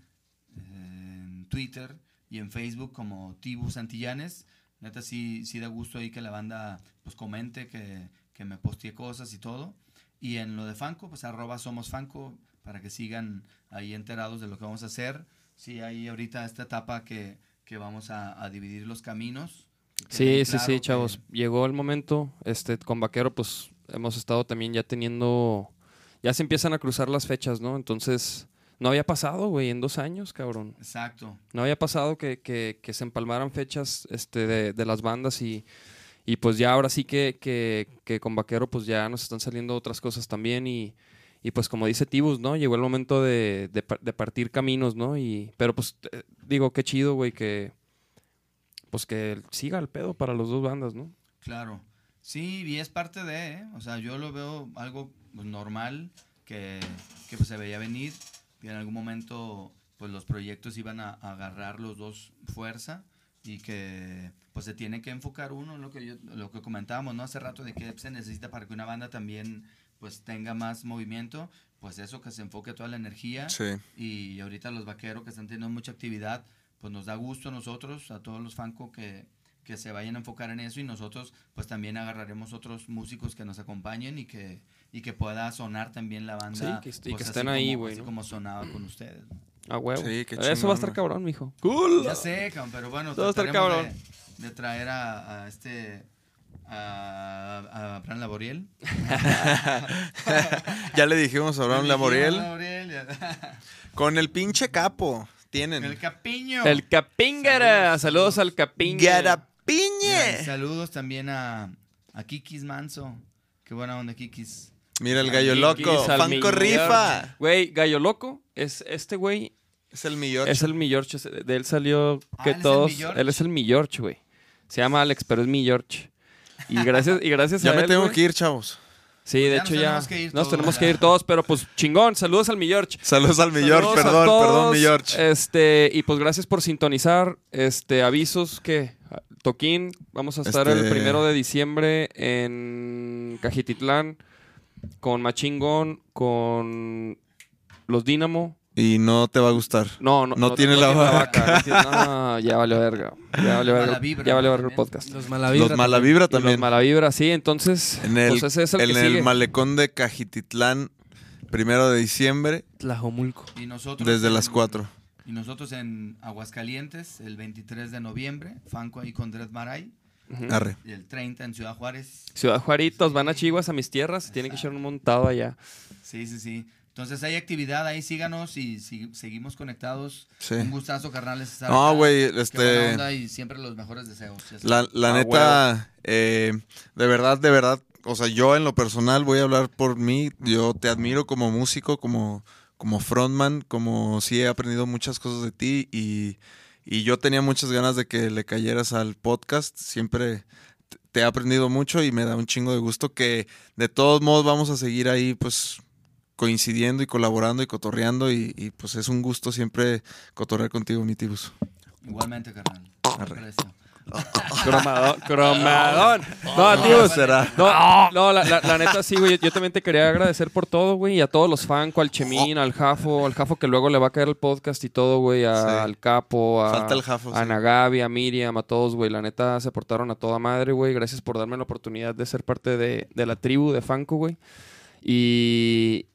en Twitter y en Facebook como Tibu Santillanes. Neta, sí, sí da gusto ahí que la banda pues comente, que, que me postee cosas y todo. Y en lo de Fanco, pues arroba somos Fanco, para que sigan ahí enterados de lo que vamos a hacer. Sí, hay ahorita esta etapa que, que vamos a, a dividir los caminos. Sí, sí, claro sí, que- chavos. Llegó el momento. Este, con Vaquero, pues hemos estado también ya teniendo. Ya se empiezan a cruzar las fechas, ¿no? Entonces, no había pasado, güey, en dos años, cabrón. Exacto. No había pasado que, que- que se empalmaran fechas este, de, de las bandas y, y pues ya ahora sí que, que, que con Vaquero pues ya nos están saliendo otras cosas también y, y pues como dice Tibus, ¿no? Llegó el momento de, de de partir caminos, ¿no? Y, pero pues eh, digo, qué chido, güey, que pues que siga el pedo para las dos bandas, ¿no? Claro. Sí, y es parte de, ¿eh? o sea, yo lo veo algo pues, normal que, que, pues, se veía venir, que en algún momento pues los proyectos iban a, a agarrar los dos fuerza y que pues se tiene que enfocar uno en lo que yo, lo que comentábamos, ¿no? Hace rato de que se necesita para que una banda también pues tenga más movimiento, pues eso que se enfoque toda la energía Sí. y ahorita los vaqueros que están teniendo mucha actividad, pues nos da gusto a nosotros, a todos los Fanco que, que se vayan a enfocar en eso y nosotros pues también agarraremos otros músicos que nos acompañen y que, y que pueda sonar también la banda. Sí, que est- y pues, que así estén ahí, güey, así ¿no? como sonaba con ustedes. A huevo. Sí, qué Eso va a chingón, estar cabrón, mijo. Ya sé, cabrón, pero bueno, Todo va a estar trataremos cabrón. de, de traer a, a este... A, a Abraham Laboriel. [laughs] Ya le dijimos a Abraham Lamoriel. Laboriel. Con el pinche capo. Tienen. El Capiño. El Capíngara. Saludos al Capíngara. ¡Garapiñe! Saludos también a, a Kikis Manso. Qué buena onda, Kikis. Mira el gallo Kikis loco. Fanco rifa. Güey, Gallo Loco, es este güey Es el millón. Es el Millorch, de él salió Ah, que él es el todos. Millorch. él es el Millorch, güey. Se llama Alex, pero es Millorch. Y gracias, y gracias Ya a me él, tengo güey. que ir, chavos. Sí, de Ya hecho nos ya. tenemos que ir nos todos, tenemos ya. que ir todos, pero pues chingón. Saludos al Millorch. Saludos al. Saludos a Perdón, todos. perdón, mi George. Este, y pues gracias por sintonizar. Este, avisos que Toquín, vamos a estar el Este- primero de diciembre en Cajititlán con Machingón, con los Dínamo. Y no te va a gustar. No, no, No tiene la vaca. no tiene- no, ya valió verga. Ya valió verga. Ya ¿no? verga el También. podcast. Los Malavibra. Los mala vibra Y los también. mala vibra, sí. Entonces, En el, pues ese es el en que el sigue. malecón de Cajititlán, primero de diciembre, Tlajomulco. Y nosotros desde en- las 4. Y nosotros en Aguascalientes, el 23 de noviembre, Fanco ahí con Dred Maray. Arre. Y el 30 en Ciudad Juárez. Ciudad Juaritos, van a Chihuas, a mis tierras. se Tienen que echar un montado allá. Sí, sí, sí. Entonces hay actividad ahí, síganos y si- seguimos conectados. Sí. Un gustazo, carnales. No, güey, este- onda y siempre los mejores deseos. La, Ah, neta, eh, de verdad, de verdad, o sea, yo en lo personal voy a hablar por mí. Yo te admiro como músico, como, como frontman, como sí he aprendido muchas cosas de ti y, y yo tenía muchas ganas de que le cayeras al podcast. Siempre te he aprendido mucho y me da un chingo de gusto que de todos modos vamos a seguir ahí, pues coincidiendo y colaborando y cotorreando y, y, pues es un gusto siempre cotorrear contigo, mi tibus. Igualmente, carnal. Aprecio. [laughs] Cromadón. Cromadón. No, tío. será. No, no la, la- la neta sí, güey. Yo también te quería agradecer por todo, güey. Y a todos los Fanco, al Chemín, al Jafo, al Jafo que luego le va a caer el podcast y todo, güey. a- Sí. Al Capo, a, Falta el Jafo, a sí. Nagabi, a Miriam, a todos, güey. La neta se portaron a toda madre, güey. Gracias por darme la oportunidad de ser parte de, de la tribu de Fanco, güey. Y,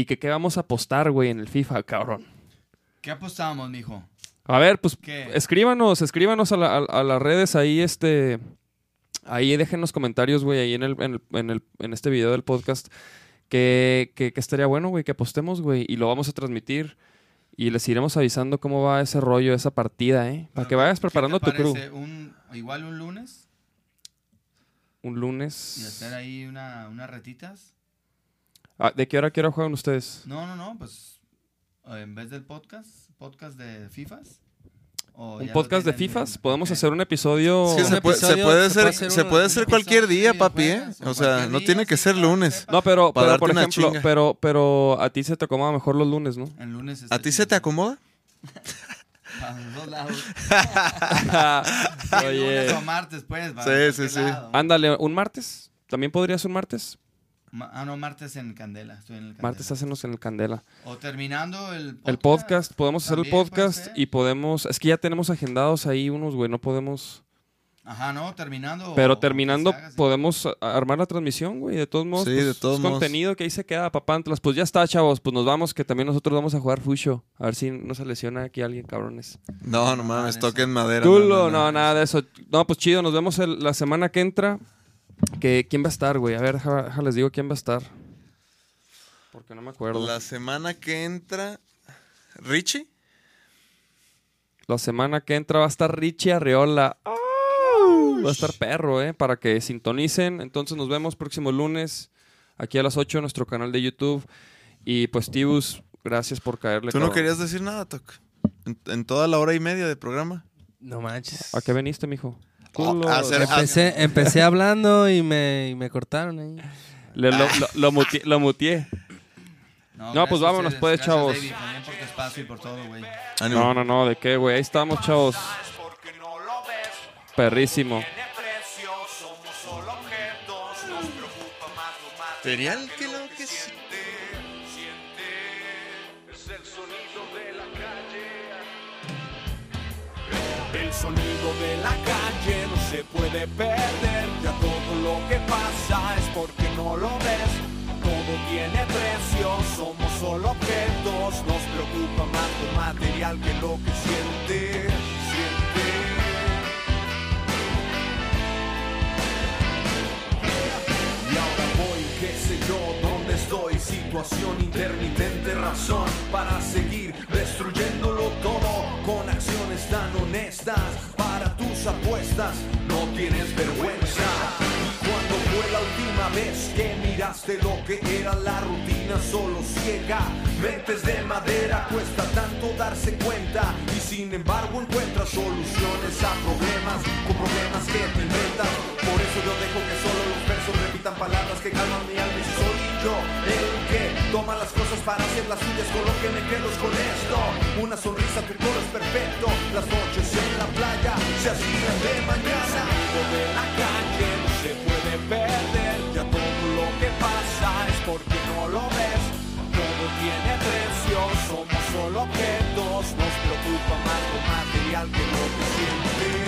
y que qué vamos a apostar, güey, en el FIFA, cabrón. ¿Qué apostábamos, mijo? A ver, pues ¿Qué? escríbanos, escríbanos a, la- a- a las redes ahí, este, ahí dejen los comentarios, güey, ahí en el, en el, en el- en este video del podcast, que, que, que estaría bueno, güey, que apostemos, güey, y lo vamos a transmitir y les iremos avisando cómo va ese rollo, esa partida, eh, para que vayas preparando ¿Qué tu crew. Un, igual un lunes Un y lunes. hacer ahí una, unas retitas. Ah, ¿De qué hora, qué hora juegan ustedes? No, no, no, pues eh, en vez del podcast, podcast de FIFAs. o ¿Un podcast de FIFAs? en- Podemos hacer un episodio... Es Un se puede, se episodio- puede se puede hacer, se puede hacer cualquier día, papi, ¿eh? O sea, no día, tiene que sí, ser lunes. No, pero, Para pero por ejemplo, chinga. pero, pero a ti se te acomoda mejor los lunes, ¿no? En lunes. ¿A ti se te acomoda? [laughs] Para los dos lados. [laughs] Oye. Lunes o martes, pues. para Sí, sí, sí. lado. Ándale, ¿un martes? ¿También podrías un martes? Ma- Ah, no, martes en Candela. Estoy en el Candela. Martes hacemos en el Candela. O terminando el podcast. El podcast, podemos hacer el podcast y podemos... Es que ya tenemos agendados ahí unos, güey, no podemos... Ajá, no, terminando. Pero o- terminando, haga, podemos armar la transmisión, güey. De todos modos, Sí, pues, de todos es modos. contenido que ahí se queda, papantlas. Pues ya está, chavos. Pues nos vamos, que también nosotros vamos a jugar Fucho. A ver si no se lesiona aquí alguien, cabrones. No, no mames, eso. toquen madera. Culo, no, nada de eso. No, pues chido, nos vemos el- la semana que entra. Que, ¿Quién va a estar, güey? A ver, deja- deja, les digo quién va a estar. Porque no me acuerdo. La, La semana que entra. ¿Richie? semana que entra va a estar Richie Arreola. Va a estar perro, ¿eh? Para que sintonicen. Entonces nos vemos próximo lunes. Aquí a las 8 en nuestro canal de YouTube. Y pues, Tibus, gracias por caerle. ¿Tú no cabrón. querías decir nada, Toc? En, en toda la hora y media de programa. No manches. ¿A qué veniste, mijo? Culo. a hacer- Empecé, empecé hablando y me, y me cortaron ahí. Le- lo, lo, lo muteé- lo muteé. No, gracias pues vámonos, pues, chavos. David, también por tu espacio y por todo, güey. Ánimo. No, no, no, ¿de qué, güey? Ahí estamos, chavos. no. Perrísimo. Cereal que lo que. Es el sonido de la calle. No se puede perder. Ya todo lo que pasa es porque no lo ves. Todo tiene precio, somos solo objetos. Nos preocupa más lo material que lo que siente. Siente. Qué sé yo, dónde estoy. Situación intermitente, razón para seguir destruyéndolo todo con acciones tan honestas. Para tus apuestas, no tienes vergüenza. Cuando fue la última vez que miraste lo que era la rutina solo ciega? Mentes de madera, cuesta tanto darse cuenta. Y sin embargo encuentras soluciones a problemas, con problemas que te inventas. Por eso yo dejo que solo los versos repitan palabras que calman mi alma y yo el que toma las cosas para hacer las suyas con lo que me quedo con esto. Una sonrisa, tu coro es perfecto. Las noches en la playa se hacían de mañana. El de la calle no se puede perder. Ya todo lo que pasa es porque no lo ves. Todo tiene precio, somos solo objetos. Nos preocupa más lo material que lo que. Siente.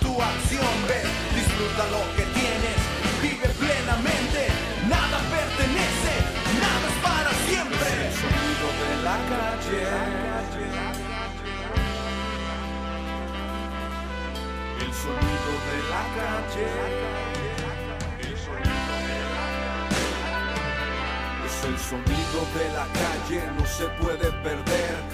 tu acción, ves, disfruta lo que tienes, vive plenamente, nada pertenece, nada es para siempre. El sonido de la calle. El sonido de la calle. El sonido de la calle. Es el sonido de la calle, no se puede perder